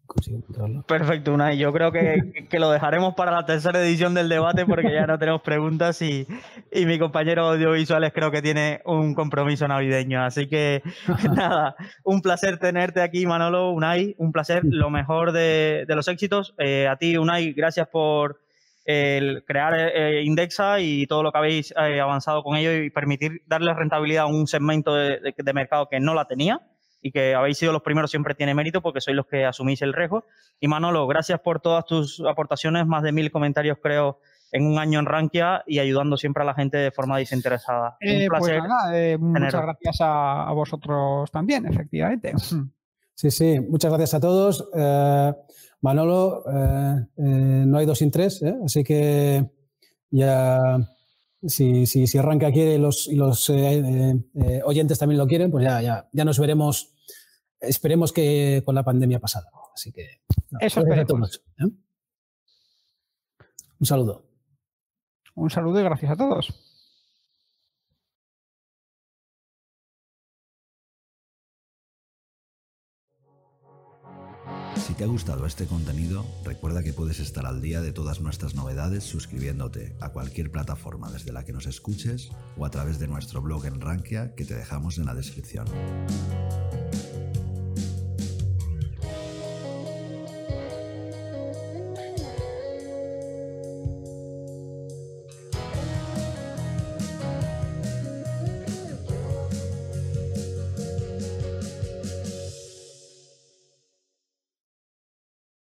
Consigo encontrarlo.
Perfecto, Unai. Yo creo que, que, lo dejaremos para la tercera edición del debate porque ya no tenemos preguntas y, y, mi compañero audiovisuales creo que tiene un compromiso navideño. Así que nada, un placer tenerte aquí, Manolo, Unai. Un placer, lo mejor de, de los éxitos. Eh, a ti, Unai, gracias por el crear eh, Indexa y todo lo que habéis eh, avanzado con ello y permitir darle rentabilidad a un segmento de, mercado que no la tenía y que habéis sido los primeros siempre tiene mérito porque sois los que asumís el riesgo. Y Manolo, gracias por todas tus aportaciones, más de mil comentarios creo en un año en Rankia y ayudando siempre a la gente de forma desinteresada. un
eh, pues
placer.
muchas gracias a, vosotros también, efectivamente.
Sí, sí, muchas gracias a todos. Manolo, eh, eh, no hay dos sin tres, ¿eh? así que ya si, si, si Arranca quiere y los, los oyentes también lo quieren, pues ya, ya, ya nos veremos, esperemos que con la pandemia pasada. Así que
eso esperemos.
Un saludo.
Un saludo y gracias a todos.
Si te ha gustado este contenido, recuerda que puedes estar al día de todas nuestras novedades suscribiéndote a cualquier plataforma desde la que nos escuches o a través de nuestro blog en Rankia que te dejamos en la descripción.